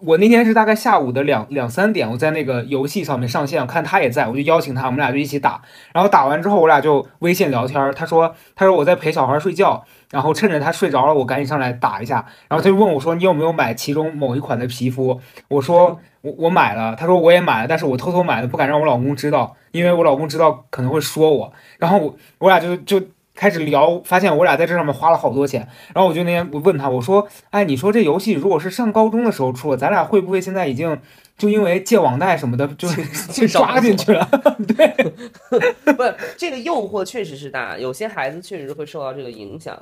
我那天是大概下午的两两三点，我在那个游戏上面上线，我看他也在，我就邀请他，我们俩就一起打。然后打完之后，我俩就微信聊天。他说他说我在陪小孩睡觉，然后趁着他睡着了，我赶紧上来打一下。然后他就问我说你有没有买其中某一款的皮肤？我说我我买了。他说我也买了，但是我偷偷买的，不敢让我老公知道。因为我老公知道可能会说我，然后我我俩就就开始聊，发现我俩在这上面花了好多钱。然后我就那天我问他，我说：“哎，你说这游戏如果是上高中的时候出，咱俩会不会现在已经就因为借网贷什么的就就抓进去了？” 对，不，这个诱惑确实是大，有些孩子确实会受到这个影响。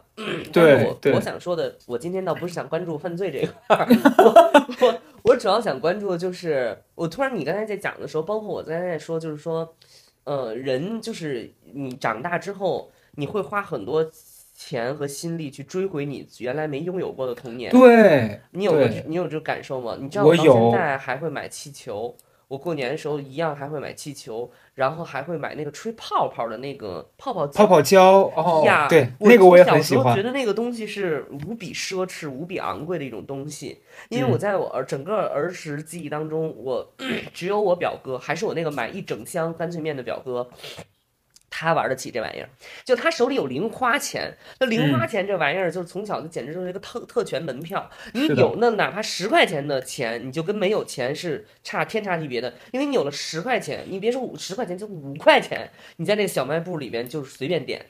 对，我我想说的，我今天倒不是想关注犯罪这一块儿，我我主要想关注的就是，我突然你刚才在讲的时候，包括我刚才在说，就是说。呃，人就是你长大之后，你会花很多钱和心力去追回你原来没拥有过的童年。对，你有你有这个感受吗？你知道我到现在还会买气球，我过年的时候一样还会买气球。然后还会买那个吹泡泡的那个泡泡泡泡胶哦，呀对，那个我也很喜欢。觉得那个东西是无比奢侈、无比昂贵的一种东西，因为我在我儿整个儿时记忆当中，我 只有我表哥，还是我那个买一整箱干脆面的表哥。他玩得起这玩意儿，就他手里有零花钱。那零花钱这玩意儿，就是从小就简直就是一个特特权门票。你有那哪怕十块钱的钱，你就跟没有钱是差天差地别的。因为你有了十块钱，你别说五十块钱，就五块钱，你在那个小卖部里边就是随便点，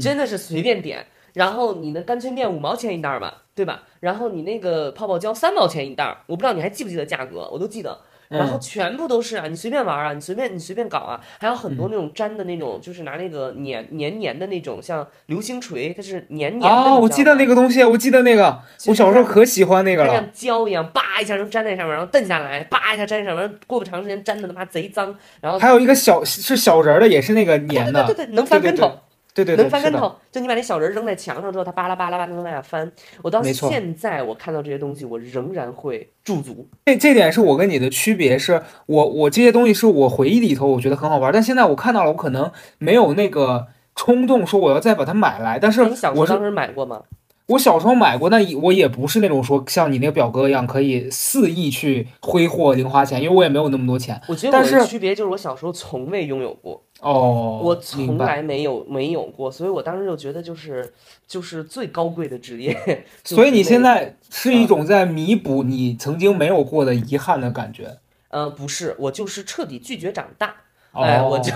真的是随便点。然后你的干脆面五毛钱一袋儿嘛，对吧？然后你那个泡泡胶三毛钱一袋儿，我不知道你还记不记得价格，我都记得。然后全部都是啊，你随便玩啊，你随便你随便搞啊，还有很多那种粘的那种，就是拿那个粘黏黏的那种，像流星锤，它是黏黏的。哦，我记得那个东西，我记得那个，我小时候可喜欢那个了。像胶一样，叭一下就粘在上面，然后蹬下来，叭一下粘上面，过不长时间粘的他妈贼脏。然后还有一个小是小人的，也是那个粘的，对对对，能翻跟头。对对，能翻跟头，就你把那小人扔在墙上之后，它巴拉巴拉巴拉往下翻。我到现在我看到这些东西，我仍然会驻足。这这点是我跟你的区别，是我我这些东西是我回忆里头我觉得很好玩，但现在我看到了，我可能没有那个冲动说我要再把它买来。但是你小时候当时买过吗？我小时候买过，但我也不是那种说像你那个表哥一样可以肆意去挥霍零花钱，因为我也没有那么多钱。我觉得我的区别就是我小时候从未拥有过。哦，我从来没有没有过，所以我当时就觉得就是就是最高贵的职业。所以你现在是一种在弥补你曾经没有过的遗憾的感觉。呃，不是，我就是彻底拒绝长大。哎，我就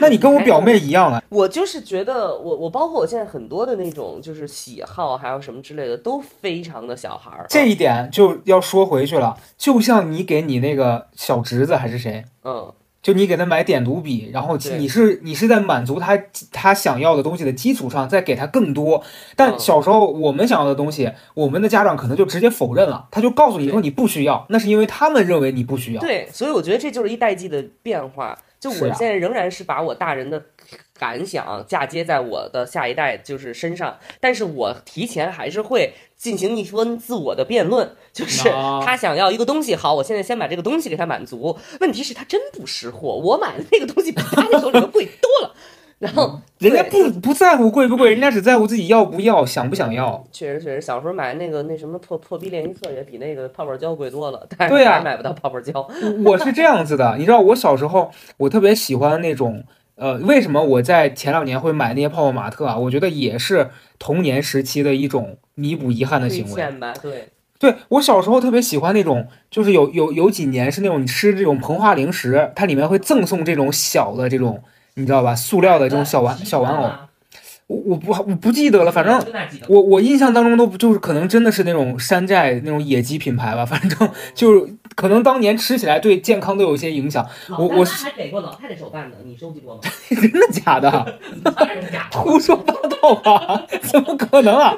那你跟我表妹一样了。我就是觉得我我包括我现在很多的那种就是喜好还有什么之类的都非常的小孩儿。这一点就要说回去了，就像你给你那个小侄子还是谁，嗯，就你给他买点读笔，然后你是你是在满足他他想要的东西的基础上再给他更多。但嗯小时候我们想要的东西，我们的家长可能就直接否认了，他就告诉你说你不需要，那是因为他们认为你不需要。对，所以我觉得这就是一代际的变化。就我啊现在仍然是把我大人的感想嫁接在我的下一代就是身上，但是我提前还是会进行一番自我的辩论，就是啊他想要一个东西，好，我现在先把这个东西给他满足。问题是，他真不识货，我买的那个东西比他那手里头贵多了。然后人家不不在乎贵不贵，人家只在乎自己要不要，想不想要。确实确实，小时候买那个那什么破破逼练习册也比那个泡泡胶贵多了，但是对呀还买不到泡泡胶。我是这样子的，你知道，我小时候我特别喜欢那种，呃，为什么我在前两年会买那些泡泡玛特啊？我觉得也是童年时期的一种弥补遗憾的行为。对，对我小时候特别喜欢那种，就是有有有几年是那种你吃这种膨化零食，它里面会赠送这种小的这种，你知道吧？塑料的这种小玩小玩偶，我我不我不记得了，反正我我印象当中都不就是可能真的是那种山寨那种野鸡品牌吧，反正就是可能当年吃起来对健康都有一些影响，我我是还给过老太太手办呢，你收集过吗？真的 假的。胡说八道吧？怎么可能啊？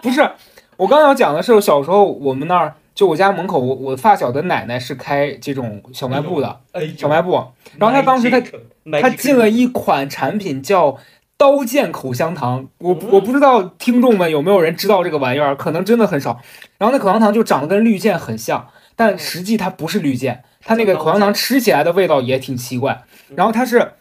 不是，我刚要讲的是小时候我们那儿就我家门口，我我发小的奶奶是开这种小卖部的，小卖部，然后他当时他他进了一款产品叫刀剑口香糖，我不我不知道听众们有没有人知道这个玩意儿，可能真的很少。然后那口香糖就长得跟绿箭很像，但实际它不是绿箭，它那个口香糖吃起来的味道也挺奇怪。然后它是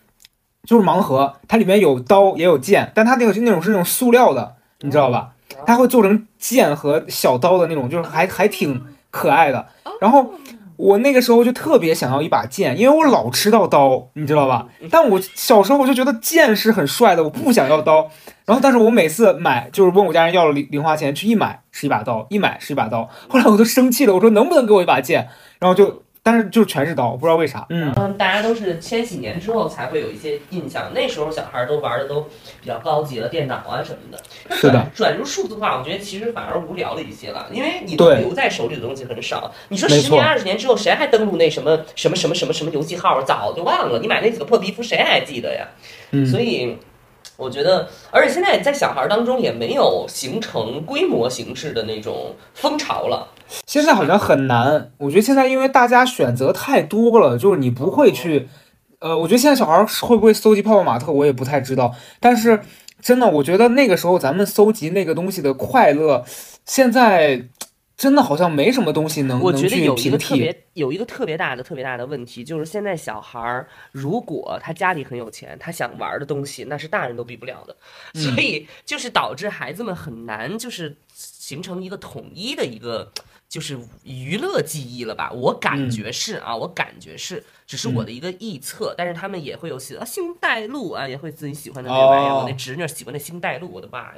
就是盲盒，它里面有刀也有剑，但它那个是那种是那种塑料的，你知道吧？它会做成剑和小刀的那种，就是还还挺可爱的。然后我那个时候就特别想要一把剑，因为我老吃到刀，你知道吧？但我小时候我就觉得剑是很帅的，我不想要刀。然后，但是我每次买就是问我家人要了零零花钱，去一买是一把刀，一买是一把刀。后来我都生气了，我说能不能给我一把剑？然后就，但是就全是刀，不知道为啥。嗯，嗯，大家都是千禧年之后才会有一些印象，那时候小孩儿都玩的都比较高级了，电脑啊什么的。那是的转，转入数字化，我觉得其实反而无聊了一些了，因为你都留在手里的东西很少。你说十年、二十年之后，谁还登录那什么什么什么什么什么游戏号？早就忘了。你买那几个破皮肤，谁还记得呀？嗯所以。我觉得，而且现在在小孩当中也没有形成规模形式的那种风潮了。现在好像很难。我觉得现在因为大家选择太多了，就是你不会去，呃，我觉得现在小孩会不会搜集泡泡玛特，我也不太知道。但是真的，我觉得那个时候咱们搜集那个东西的快乐，现在真的好像没什么东西能我觉得有一个特。别有一个特别大的特别大的问题，就是现在小孩儿如果他家里很有钱，他想玩的东西那是大人都比不了的，嗯所以就是导致孩子们很难就是形成一个统一的一个。就是娱乐记忆了吧？我感嗯觉是啊，我感觉是，只是我的一个臆测。但是他们也会有喜啊星黛露啊，也会自己喜欢的那玩意儿。哦我那侄女喜欢那星黛露，我的妈呀！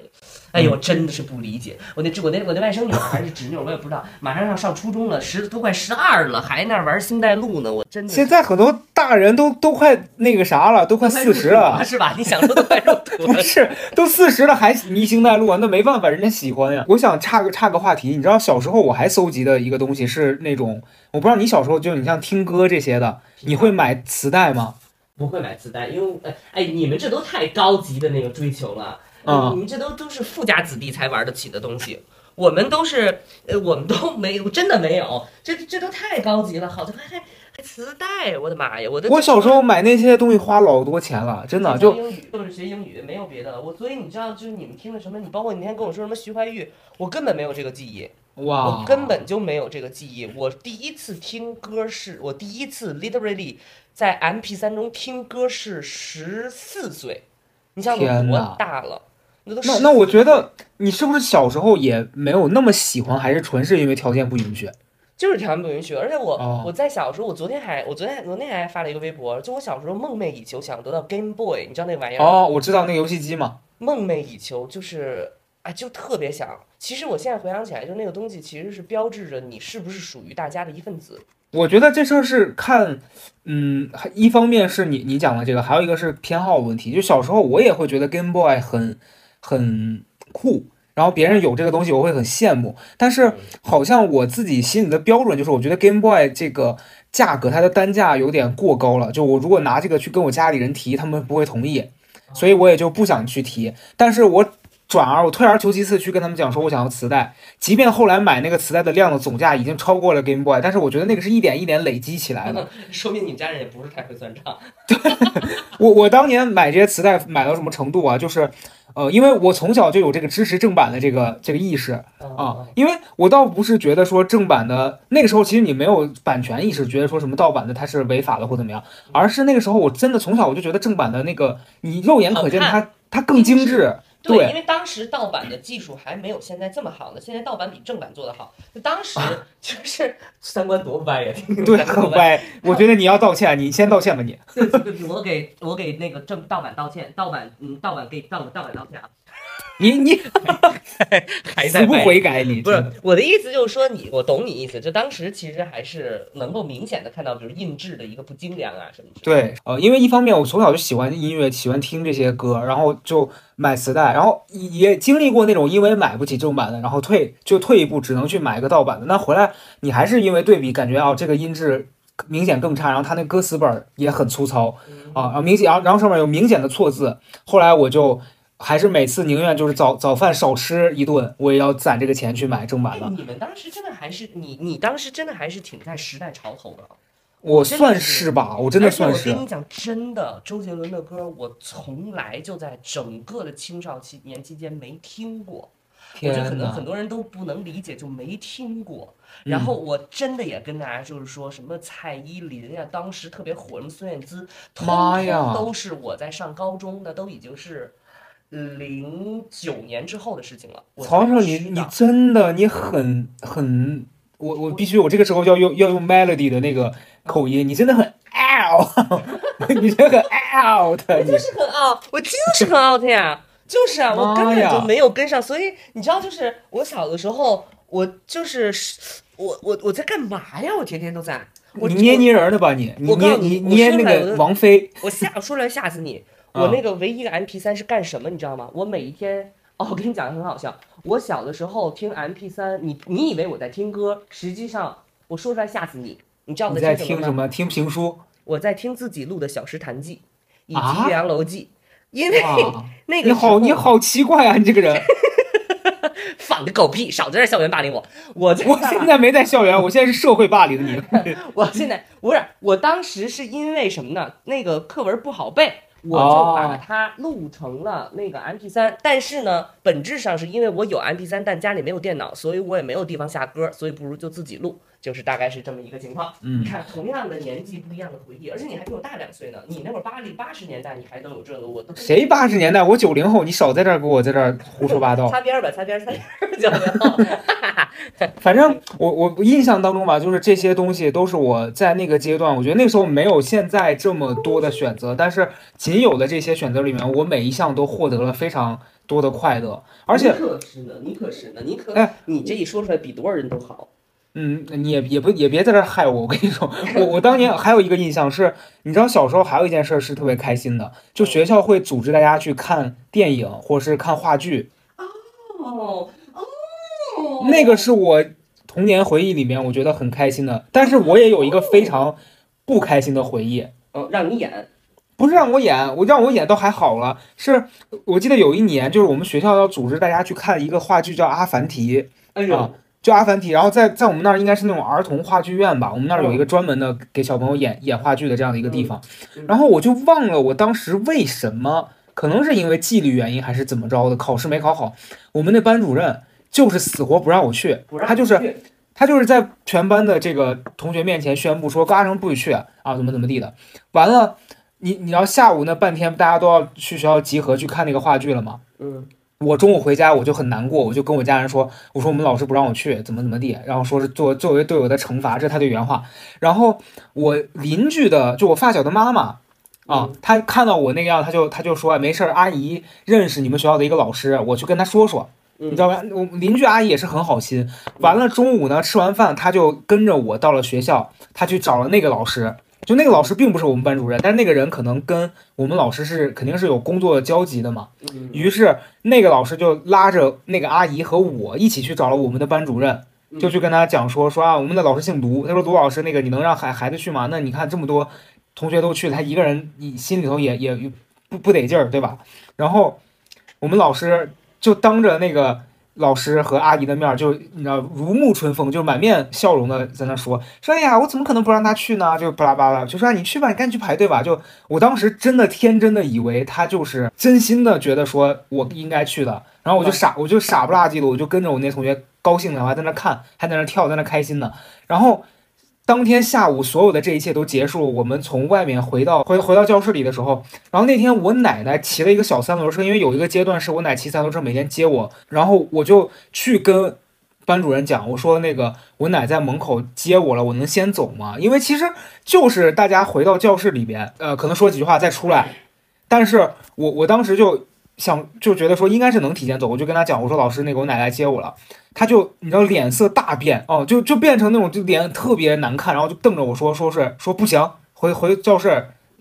哎呦，真的是不理解。我那我那我那外甥女儿还是侄女儿，我也不知道，马上要上初中了，十都快十二了，还那玩星黛露呢，我真的现在很多大人都都快那个啥了，都快四十了，是吧？你想说都快入土不。是，都四十了还迷星黛露啊？那没办法，人家喜欢呀。我想岔个岔个话题，你知道小时候我还搜集的一个东西是那种，我不知道你小时候就你像听歌这些的，你会买磁带吗？不会买磁带，因为哎哎，你们这都太高级的那个追求了，嗯你们这都都是富家子弟才玩得起的东西。我们都是，呃，我们都没有，真的没有，这这都太高级了，好像还还还磁带，我的妈呀，我的我小时候买那些东西花老多钱了，真的就学英语就是学英语，没有别的。我所以你知道，就是你们听的什么，你包括你那天跟我说什么徐怀钰，我根本没有这个记忆，哇我，根本就没有这个记忆。我第一次听歌是我第一次 literally 在 MP 三中听歌是十四岁，你想有多大了？那都那那我觉得你是不是小时候也没有那么喜欢，还是纯是因为条件不允许？就是条件不允许，而且我、哦我在小时候，我昨天还我昨天昨天还发了一个微博，就我小时候梦寐以求想得到 Game Boy，你知道那玩意儿吗？哦，我知道那个游戏机嘛，梦寐以求，就是哎，就特别想。其实我现在回想起来，就那个东西其实是标志着你是不是属于大家的一份子。我觉得这事儿是看，嗯，一方面是你你讲的这个，还有一个是偏好问题。就小时候我也会觉得 Game Boy 很很酷，然后别人有这个东西我会很羡慕，但是好像我自己心里的标准就是，我觉得 Game Boy 这个价格它的单价有点过高了，就我如果拿这个去跟我家里人提，他们不会同意，所以我也就不想去提。但是我转而我退而求其次去跟他们讲说，我想要磁带，即便后来买那个磁带的量的总价已经超过了 Game Boy，但是我觉得那个是一点一点累积起来的。说明你们家人也不是太会算账。对我我当年买这些磁带买到什么程度啊？就是，呃，因为我从小就有这个支持正版的这个这个意识啊，因为我倒不是觉得说正版的那个时候其实你没有版权意识，觉得说什么盗版的它是违法的或怎么样，而是那个时候我真的从小我就觉得正版的那个你肉眼可见好它它更精致，对因为当时盗版的技术还没有现在这么好呢，现在盗版比正版做的好。就当时就是 三观多歪呀，听对，多很歪。我觉得你要道歉，你先道歉吧你。对对对，我给我给那个正盗版道歉，盗版嗯盗版给盗盗版道歉啊，你你还 死不悔改你，不是我的意思，就是说你，我懂你意思。就当时其实还是能够明显的看到，比如印制的一个不精良啊什么之类的。对，呃，因为一方面我从小就喜欢音乐，喜欢听这些歌，然后就买磁带，然后也经历过那种因为买不起正版的，然后退就退一步，只能去买一个盗版的。那回来你还是因为对比，感觉啊这个音质明显更差，然后他那歌词本儿也很粗糙啊，啊明显，然后然后上面有明显的错字。后来我就还是每次宁愿就是早早饭少吃一顿，我也要攒这个钱去买正版哎，的。你们当时真的还是你，你当时真的还是挺在时代潮头的。我算是是吧，我真的算是我跟你讲，真的，周杰伦的歌我从来就在整个的青少期年期间没听过。我觉得可能很多人都不能理解，就没听过。嗯然后我真的也跟大家就是说什么蔡依林呀，当时特别火，什么孙燕姿，通妈呀通都是我在上高中，那都已经是零九年之后的事情了。曹少，你你真的你很很，我我必须我这个时候要用要用 melody 的那个口音，你真的很 out，你真的很 out，我就是很 out，我就是很 out 呀，就是啊，我根本就没有跟上，所以你知道，就是我小的时候，我就是我我我在干嘛呀？我天天都在，我你捏泥人的吧你，你捏你你捏那个王菲，我吓我说出来吓死你！啊我那个唯一的 MP 3是干什么，你知道吗？我每一天哦，我跟你讲很好笑。我小的时候听 MP 3你你以为我在听歌，实际上我说出来吓死你。你知道我在听什么？听评书我在听自己录的《小石潭记》以及啊《岳阳楼记》，因为啊！那个你好，你好奇怪啊！你这个人，放个狗屁，少在这校园霸凌我。我在我现在没在校园，我现在是社会霸凌你。我现在不是，我当时是因为什么呢？那个课文不好背，我就把哦它录成了那个 MP 3但是呢，本质上是因为我有 MP 3但家里没有电脑，所以我也没有地方下歌，所以不如就自己录，就是大概是这么一个情况。嗯你看，同样的年纪，不一样的回忆，而且你还比我大两岁呢。你那会儿八零八十年代，你还能有这个，我都谁八十年代？我九零后，你少在这儿给我在这儿胡说八道。擦边儿吧，擦边儿，擦边儿，九零后。反正我我我印象当中吧，就是这些东西都是我在那个阶段，我觉得那时候没有现在这么多的选择，但是仅有的这些选择里面，我每一项都获得了非常多的快乐，而且你可是呢，你可是呢，你可，哎你这一说出来，比多少人都好。嗯，你也也不也别在这害我。我跟你说，我我当年还有一个印象是，你知道小时候还有一件事是特别开心的，就学校会组织大家去看电影或者是看话剧，哦哦，那个是我童年回忆里面我觉得很开心的。但是我也有一个非常不开心的回忆，哦，让你演。不是让我演，我让我演倒还好了，是我记得有一年就是我们学校要组织大家去看一个话剧叫《阿凡提》。哎呦，啊就阿凡提，然后在在我们那儿应该是那种儿童话剧院吧，我们那儿有一个专门的给小朋友演演话剧的这样的一个地方然后我就忘了我当时为什么，可能是因为纪律原因还是怎么着的，考试没考好，我们那班主任就是死活不让我去他就是他就是在全班的这个同学面前宣布说高阿成不许去啊，怎么怎么地的，完了。你你要下午那半天，大家都要去学校集合去看那个话剧了吗？嗯，我中午回家我就很难过，我就跟我家人说，我说我们老师不让我去，怎么怎么地，然后说是作作为对我的惩罚，这是他的原话。然后我邻居的，就我发小的妈妈啊嗯，她看到我那个样，她就她就说，没事儿，阿姨认识你们学校的一个老师，我去跟她说说你知道吧？我邻居阿姨也是很好心。完了中午呢，吃完饭，她就跟着我到了学校，她去找了那个老师。就那个老师并不是我们班主任，但是那个人可能跟我们老师是肯定是有工作交集的嘛。嗯于是那个老师就拉着那个阿姨和我一起去找了我们的班主任，就去跟他讲说说啊，我们的老师姓卢，他说卢老师那个你能让孩孩子去吗？那你看这么多同学都去，他一个人你心里头也也不不得劲儿，对吧？然后我们老师就当着那个老师和阿姨的面儿，就你知道如沐春风，就满面笑容的在那说说，哎呀，我怎么可能不让他去呢？就巴拉巴拉，就说、啊、你去吧，你赶紧去排队吧。就我当时真的天真的以为他就是真心的觉得说我应该去的，然后我就傻，我就傻不拉几的，我就跟着我那同学高兴的，我还在那看，还在那跳，在那开心呢。然后当天下午所有的这一切都结束，我们从外面回到回回到教室里的时候，然后那天我奶奶骑了一个小三轮车，因为有一个阶段是我奶骑三轮车每天接我，然后我就去跟班主任讲，我说那个我奶在门口接我了，我能先走吗？因为其实就是大家回到教室里边，呃，可能说几句话再出来，但是我我当时就想就觉得说应该是能提前走，我就跟他讲，我说老师那个我奶奶接我了。他就你知道脸色大变哦，就就变成那种就脸特别难看，然后就瞪着我说说是说不行，回回教室，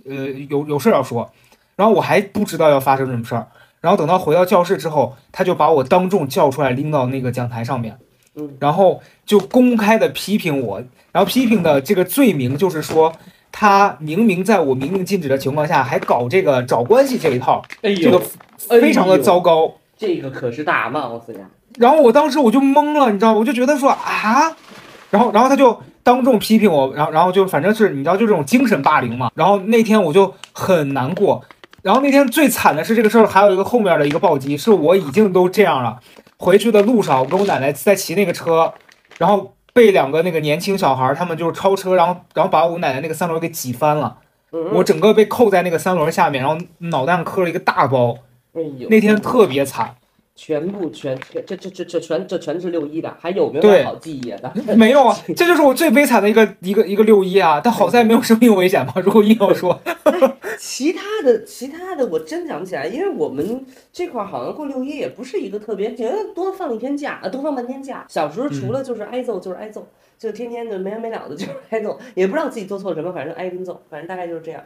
呃有有事要说，然后我还不知道要发生什么事儿，然后等到回到教室之后，他就把我当众叫出来拎到那个讲台上面，嗯，然后就公开的批评我，然后批评的这个罪名就是说他明明在我明令禁止的情况下还搞这个找关系这一套，哎这个非常的糟糕。这个可是大帽子呀！然后我当时我就懵了，你知道，我就觉得说啊，然后然后他就当众批评我，然后然后就反正是你知道就这种精神霸凌嘛。然后那天我就很难过，然后那天最惨的是这个事儿还有一个后面的一个暴击，是我已经都这样了，回去的路上我跟我奶奶在骑那个车，然后被两个那个年轻小孩儿他们就是超车，然后然后把我奶奶那个三轮给挤翻了，嗯。我整个被扣在那个三轮下面，然后脑袋上磕了一个大包，那天特别惨。全部全全这这这这全这全是六一的，还有没有好记忆的？没有啊，这就是我最悲惨的一个一个一个六一啊！但好在没有生命危险吧。如果硬要说，其他的其他的我真想不起来，因为我们这块儿好像过六一也不是一个特别，觉得多放一天假啊，多放半天假。小时候除了就是挨揍就是挨揍，就天天的没完没了的就是挨揍，也不知道自己做错什么，反正挨一顿揍，反正大概就是这样。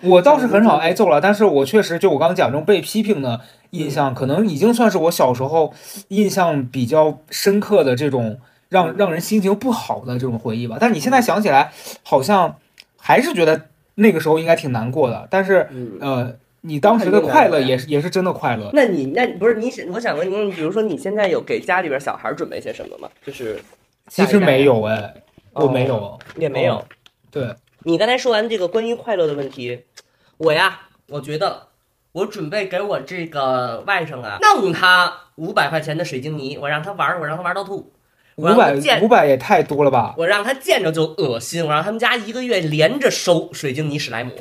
我倒是很少挨揍了，但是我确实就我刚刚讲这种被批评的印象，可能已经算是我小时候印象比较深刻的这种让让人心情不好的这种回忆吧。但是你现在想起来，好像还是觉得那个时候应该挺难过的。但是嗯，呃，你当时的快乐也是也是真的快乐。那你那不是你想我想问你，比如说你现在有给家里边小孩准备些什么吗？就是其实没有哎，我没有。哦也没有。对，你刚才说完这个关于快乐的问题，我呀，我觉得我准备给我这个外甥啊弄他五百块钱的水晶泥，我让他玩儿，我让他玩到吐，五百五百也太多了吧？我让他见着就恶心，我让他们家一个月连着收水晶泥史莱姆，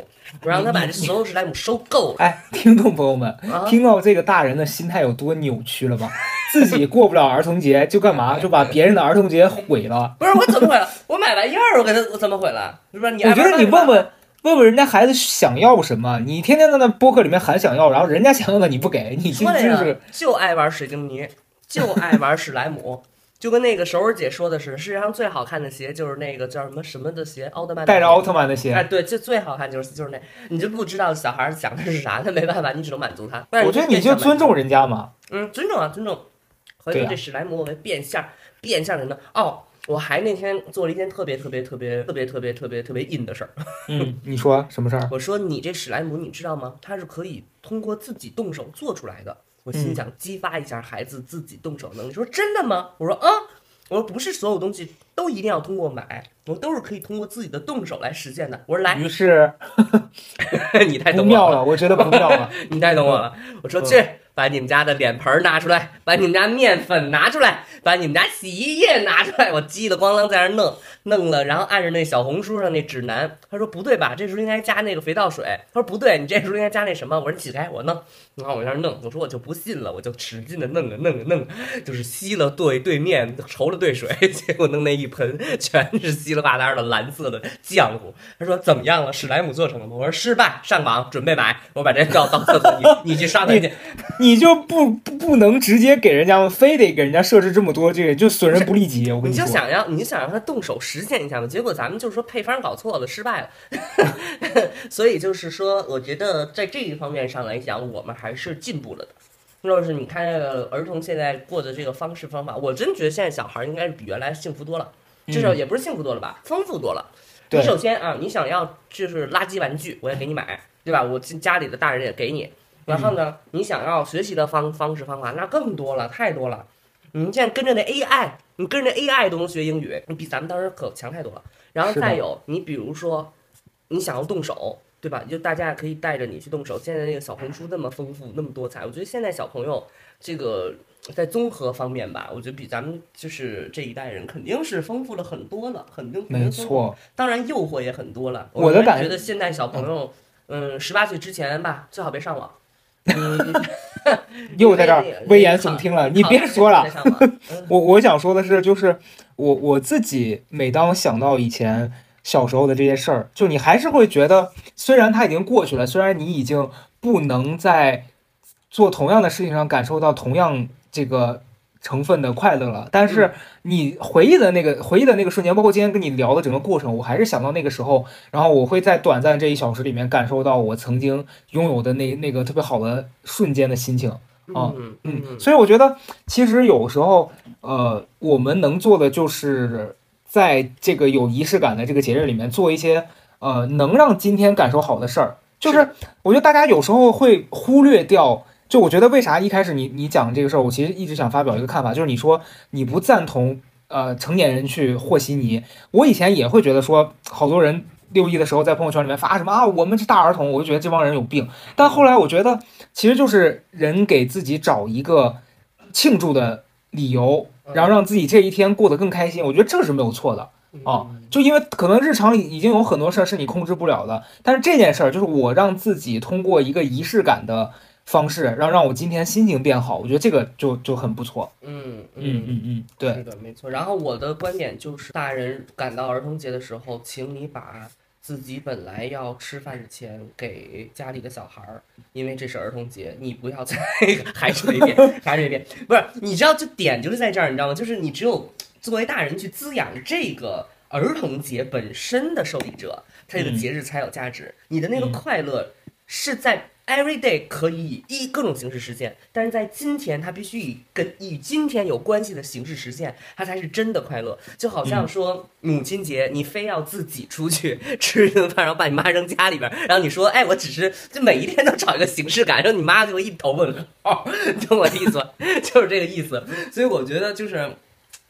我让他把这所有史莱姆收够了哎，听众朋友们，啊！听到这个大人的心态有多扭曲了吧？自己过不了儿童节就干嘛？就把别人的儿童节毁了。不是我怎么毁了？我买玩意儿，我给他我怎么毁了？是不是？你我觉得你问问问问人家孩子想要什么，你天天在那播客里面喊想要，然后人家想要的你不给，你说的呀真真是，就爱玩水晶泥，就爱玩史莱姆，就跟那个首尔姐说的是，世界上最好看的鞋就是那个叫什么什么的鞋，奥特曼带着奥特曼的鞋哎，鞋。对，就最好看就是就是那，你就不知道小孩想的是啥，那没办法，你只能满足他。我觉得你就尊重人家嘛。嗯，尊重啊，尊重。回头这史莱姆我们变相儿变相人的哦。我还那天做了一件特别特别特别特别特别特别特别硬的事儿。嗯，你说什么事儿？我说你这史莱姆你知道吗？它是可以通过自己动手做出来的。我心嗯想激发一下孩子自己动手能力。说真的吗？我说啊，我说不是所有东西都一定要通过买，我都是可以通过自己的动手来实现的。我说来，于是 你太懂我了，我觉得不妙了。你太懂我了。我说去，把你们家的脸盆儿拿出来，把你们家面粉拿出来，把你们家洗衣液拿出来。我叽里咣啷在那儿弄，弄了，然后按着那小红书上那指南，他说不对吧？这时候应该加那个肥皂水。他说不对，你这时候应该加那什么。我说你起开，我弄。然后我在那儿弄，我说我就不信了，我就使劲的弄啊弄啊弄啊，就是吸了兑兑面，稠了兑水，结果弄那一盆全是稀里吧啦的蓝色的浆糊。他说怎么样了？史莱姆做成了吗？我说失败，上网准备买。我把这药到厕所，你你去刷它去。你就不不不能直接给人家，非得给人家设置这么多，这个就损人不利己。我跟你说，你就，想要，你就想让他动手实现一下嘛，结果咱们就是说配方搞错了，失败了。所以就是说，我觉得在这一方面上来讲，我们还是进步了的。就是你看这个儿童现在过的这个方式方法，我真觉得现在小孩应该是比原来幸福多了，至少也不是幸福多了吧，丰富多了。你首先啊，你想要就是垃圾玩具，我也给你买，对吧？我家家里的大人也给你。然后呢，你想要学习的方方式方法，那更多了，太多了。你现在跟着那 AI，你跟着 AI 都能学英语，你比咱们当时可强太多了。然后再有，你比如说，你想要动手，对吧？就大家可以带着你去动手。现在那个小红书那么丰富，那么多彩，我觉得现在小朋友这个在综合方面吧，我觉得比咱们就是这一代人肯定是丰富了很多了，肯定肯没定丰富错，当然诱惑也很多了。我的感觉觉得现在小朋友，嗯，十八岁之前吧，最好别上网。嗯，又在这儿危言耸听了，你别说了。我我想说的是，就是我我自己每当想到以前小时候的这些事儿，就你还是会觉得，虽然它已经过去了，虽然你已经不能在做同样的事情上感受到同样这个成分的快乐了，但是你回忆的那个回忆的那个瞬间，包括今天跟你聊的整个过程，我还是想到那个时候，然后我会在短暂这一小时里面感受到我曾经拥有的那那个特别好的瞬间的心情。啊嗯所以我觉得其实有时候，呃，我们能做的就是在这个有仪式感的这个节日里面做一些呃能让今天感受好的事儿。就是我觉得大家有时候会忽略掉，就我觉得为啥一开始你你讲这个事儿，我其实一直想发表一个看法，就是你说你不赞同呃成年人去和稀泥，我以前也会觉得说好多人。六一的时候在朋友圈里面发什么啊，我们是大儿童，我就觉得这帮人有病。但后来我觉得，其实就是人给自己找一个庆祝的理由，然后让自己这一天过得更开心。我觉得这是没有错的啊。就因为可能日常已经有很多事儿是你控制不了的，但是这件事儿就是我让自己通过一个仪式感的方式，让让我今天心情变好。我觉得这个就就很不错。嗯嗯嗯嗯，对，是的，没错。然后我的观点就是，大人赶到儿童节的时候，请你把自己本来要吃饭的钱给家里的小孩儿，因为这是儿童节，你不要再还是那遍，还是那遍，不是？你知道，就点就是在这儿，你知道吗？就是你只有作为大人去滋养这个儿童节本身的受益者，他这个嗯节日才有价值。你的那个嗯快乐是在 every day 可以以各种形式实现，但是在今天，它必须以跟与今天有关系的形式实现，它才是真的快乐。就好像说母亲节，你非要自己出去 吃一顿饭，然后把你妈扔家里边儿，然后你说，哎，我只是就每一天都找一个形式感，然后你妈就会一头问号，懂我的意思吗？就是这个意思。所以我觉得就是。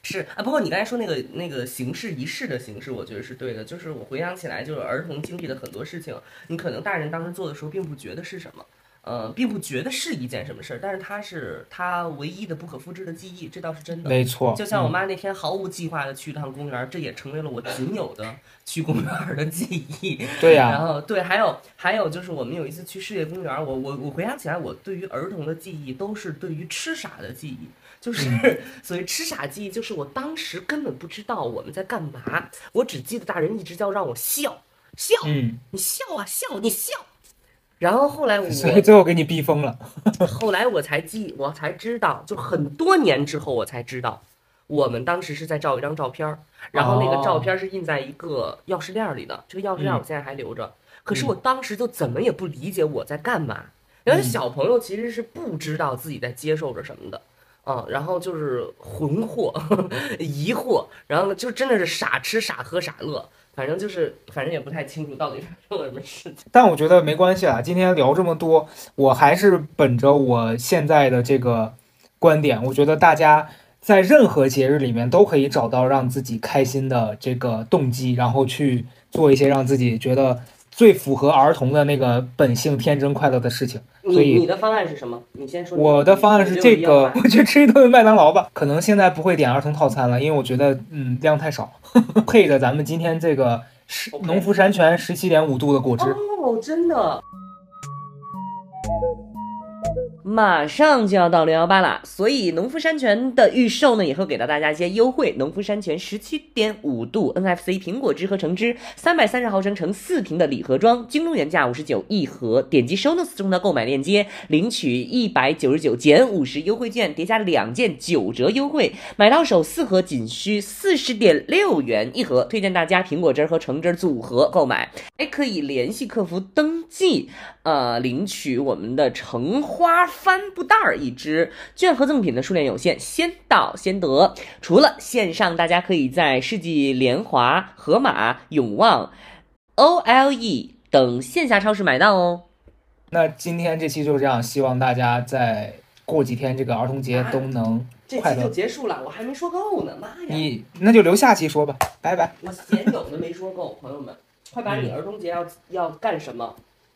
是啊，不过你刚才说那个那个形式仪式的形式，我觉得是对的。就是我回想起来，就是儿童经历的很多事情，你可能大人当时做的时候并不觉得是什么，呃，并不觉得是一件什么事儿，但是它是他唯一的不可复制的记忆，这倒是真的。没错。就像我嗯妈那天毫无计划的去一趟公园儿，这也成为了我仅有的去公园儿的记忆。对呀、然后对，还有还有就是我们有一次去世界公园儿，我我我回想起来，我对于儿童的记忆都是对于吃傻的记忆，就是、所谓吃傻记忆，就是我当时根本不知道我们在干嘛，我只记得大人一直叫让我笑笑，嗯，你笑啊笑，你笑。然后后来我 所以最后给你逼疯了。后来我才记，我才知道，就很多年之后我才知道，我们当时是在照一张照片儿，然后那个照片儿是印在一个钥匙链儿里的，这个钥匙链儿我现在还留着。可是我当时就怎么也不理解我在干嘛，因为小朋友其实是不知道自己在接受着什么的。嗯，然后就是浑惑、疑惑，然后就真的是傻吃傻喝傻乐，反正就是反正也不太清楚到底发生了什么事情。但我觉得没关系啊，今天聊这么多，我还是本着我现在的这个观点，我觉得大家在任何节日里面都可以找到让自己开心的这个动机，然后去做一些让自己觉得最符合儿童的那个本性、天真快乐的事情。所以你你的方案是什么？你先说。我的方案是这个我去吃一顿麦当劳吧。可能现在不会点儿童套餐了，因为我觉得嗯量太少，配着咱们今天这个十农夫山泉十七点五度的果汁。哦，真的。马上就要到六幺八了，所以农夫山泉的预售呢也会给到大家一些优惠。农夫山泉十七点五度 NFC 苹果汁和橙汁，三百三十毫升乘四瓶的礼盒装，京东原价五十九一盒，点击 show notes 中的购买链接领取一百九十九减五十优惠券，叠加两件九折优惠，买到手四盒仅需四十点六元一盒。推荐大家苹果汁和橙汁组合购买，还可以联系客服登记。呃，领取我们的橙花帆布袋儿一只，券和赠品的数量有限，先到先得。除了线上，大家可以在世纪联华、盒马、永旺、OLE 等线下超市买到哦。那今天这期就这样，希望大家在过几天这个儿童节都能这期就结束了，我还没说够呢，妈呀！你那就留下期说吧，拜拜。我嫌有的没说够，朋友们，快把你儿童节要要干什么？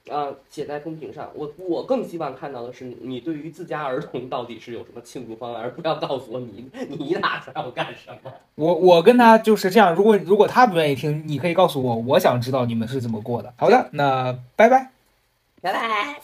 啊，写在公屏上。我我更希望看到的是，你对于自家儿童到底是有什么庆祝方案，而不要告诉我你你打算要干什么。我我跟他就是这样，如果如果他不愿意听，你可以告诉我，我想知道你们是怎么过的。好的，那拜拜，拜拜。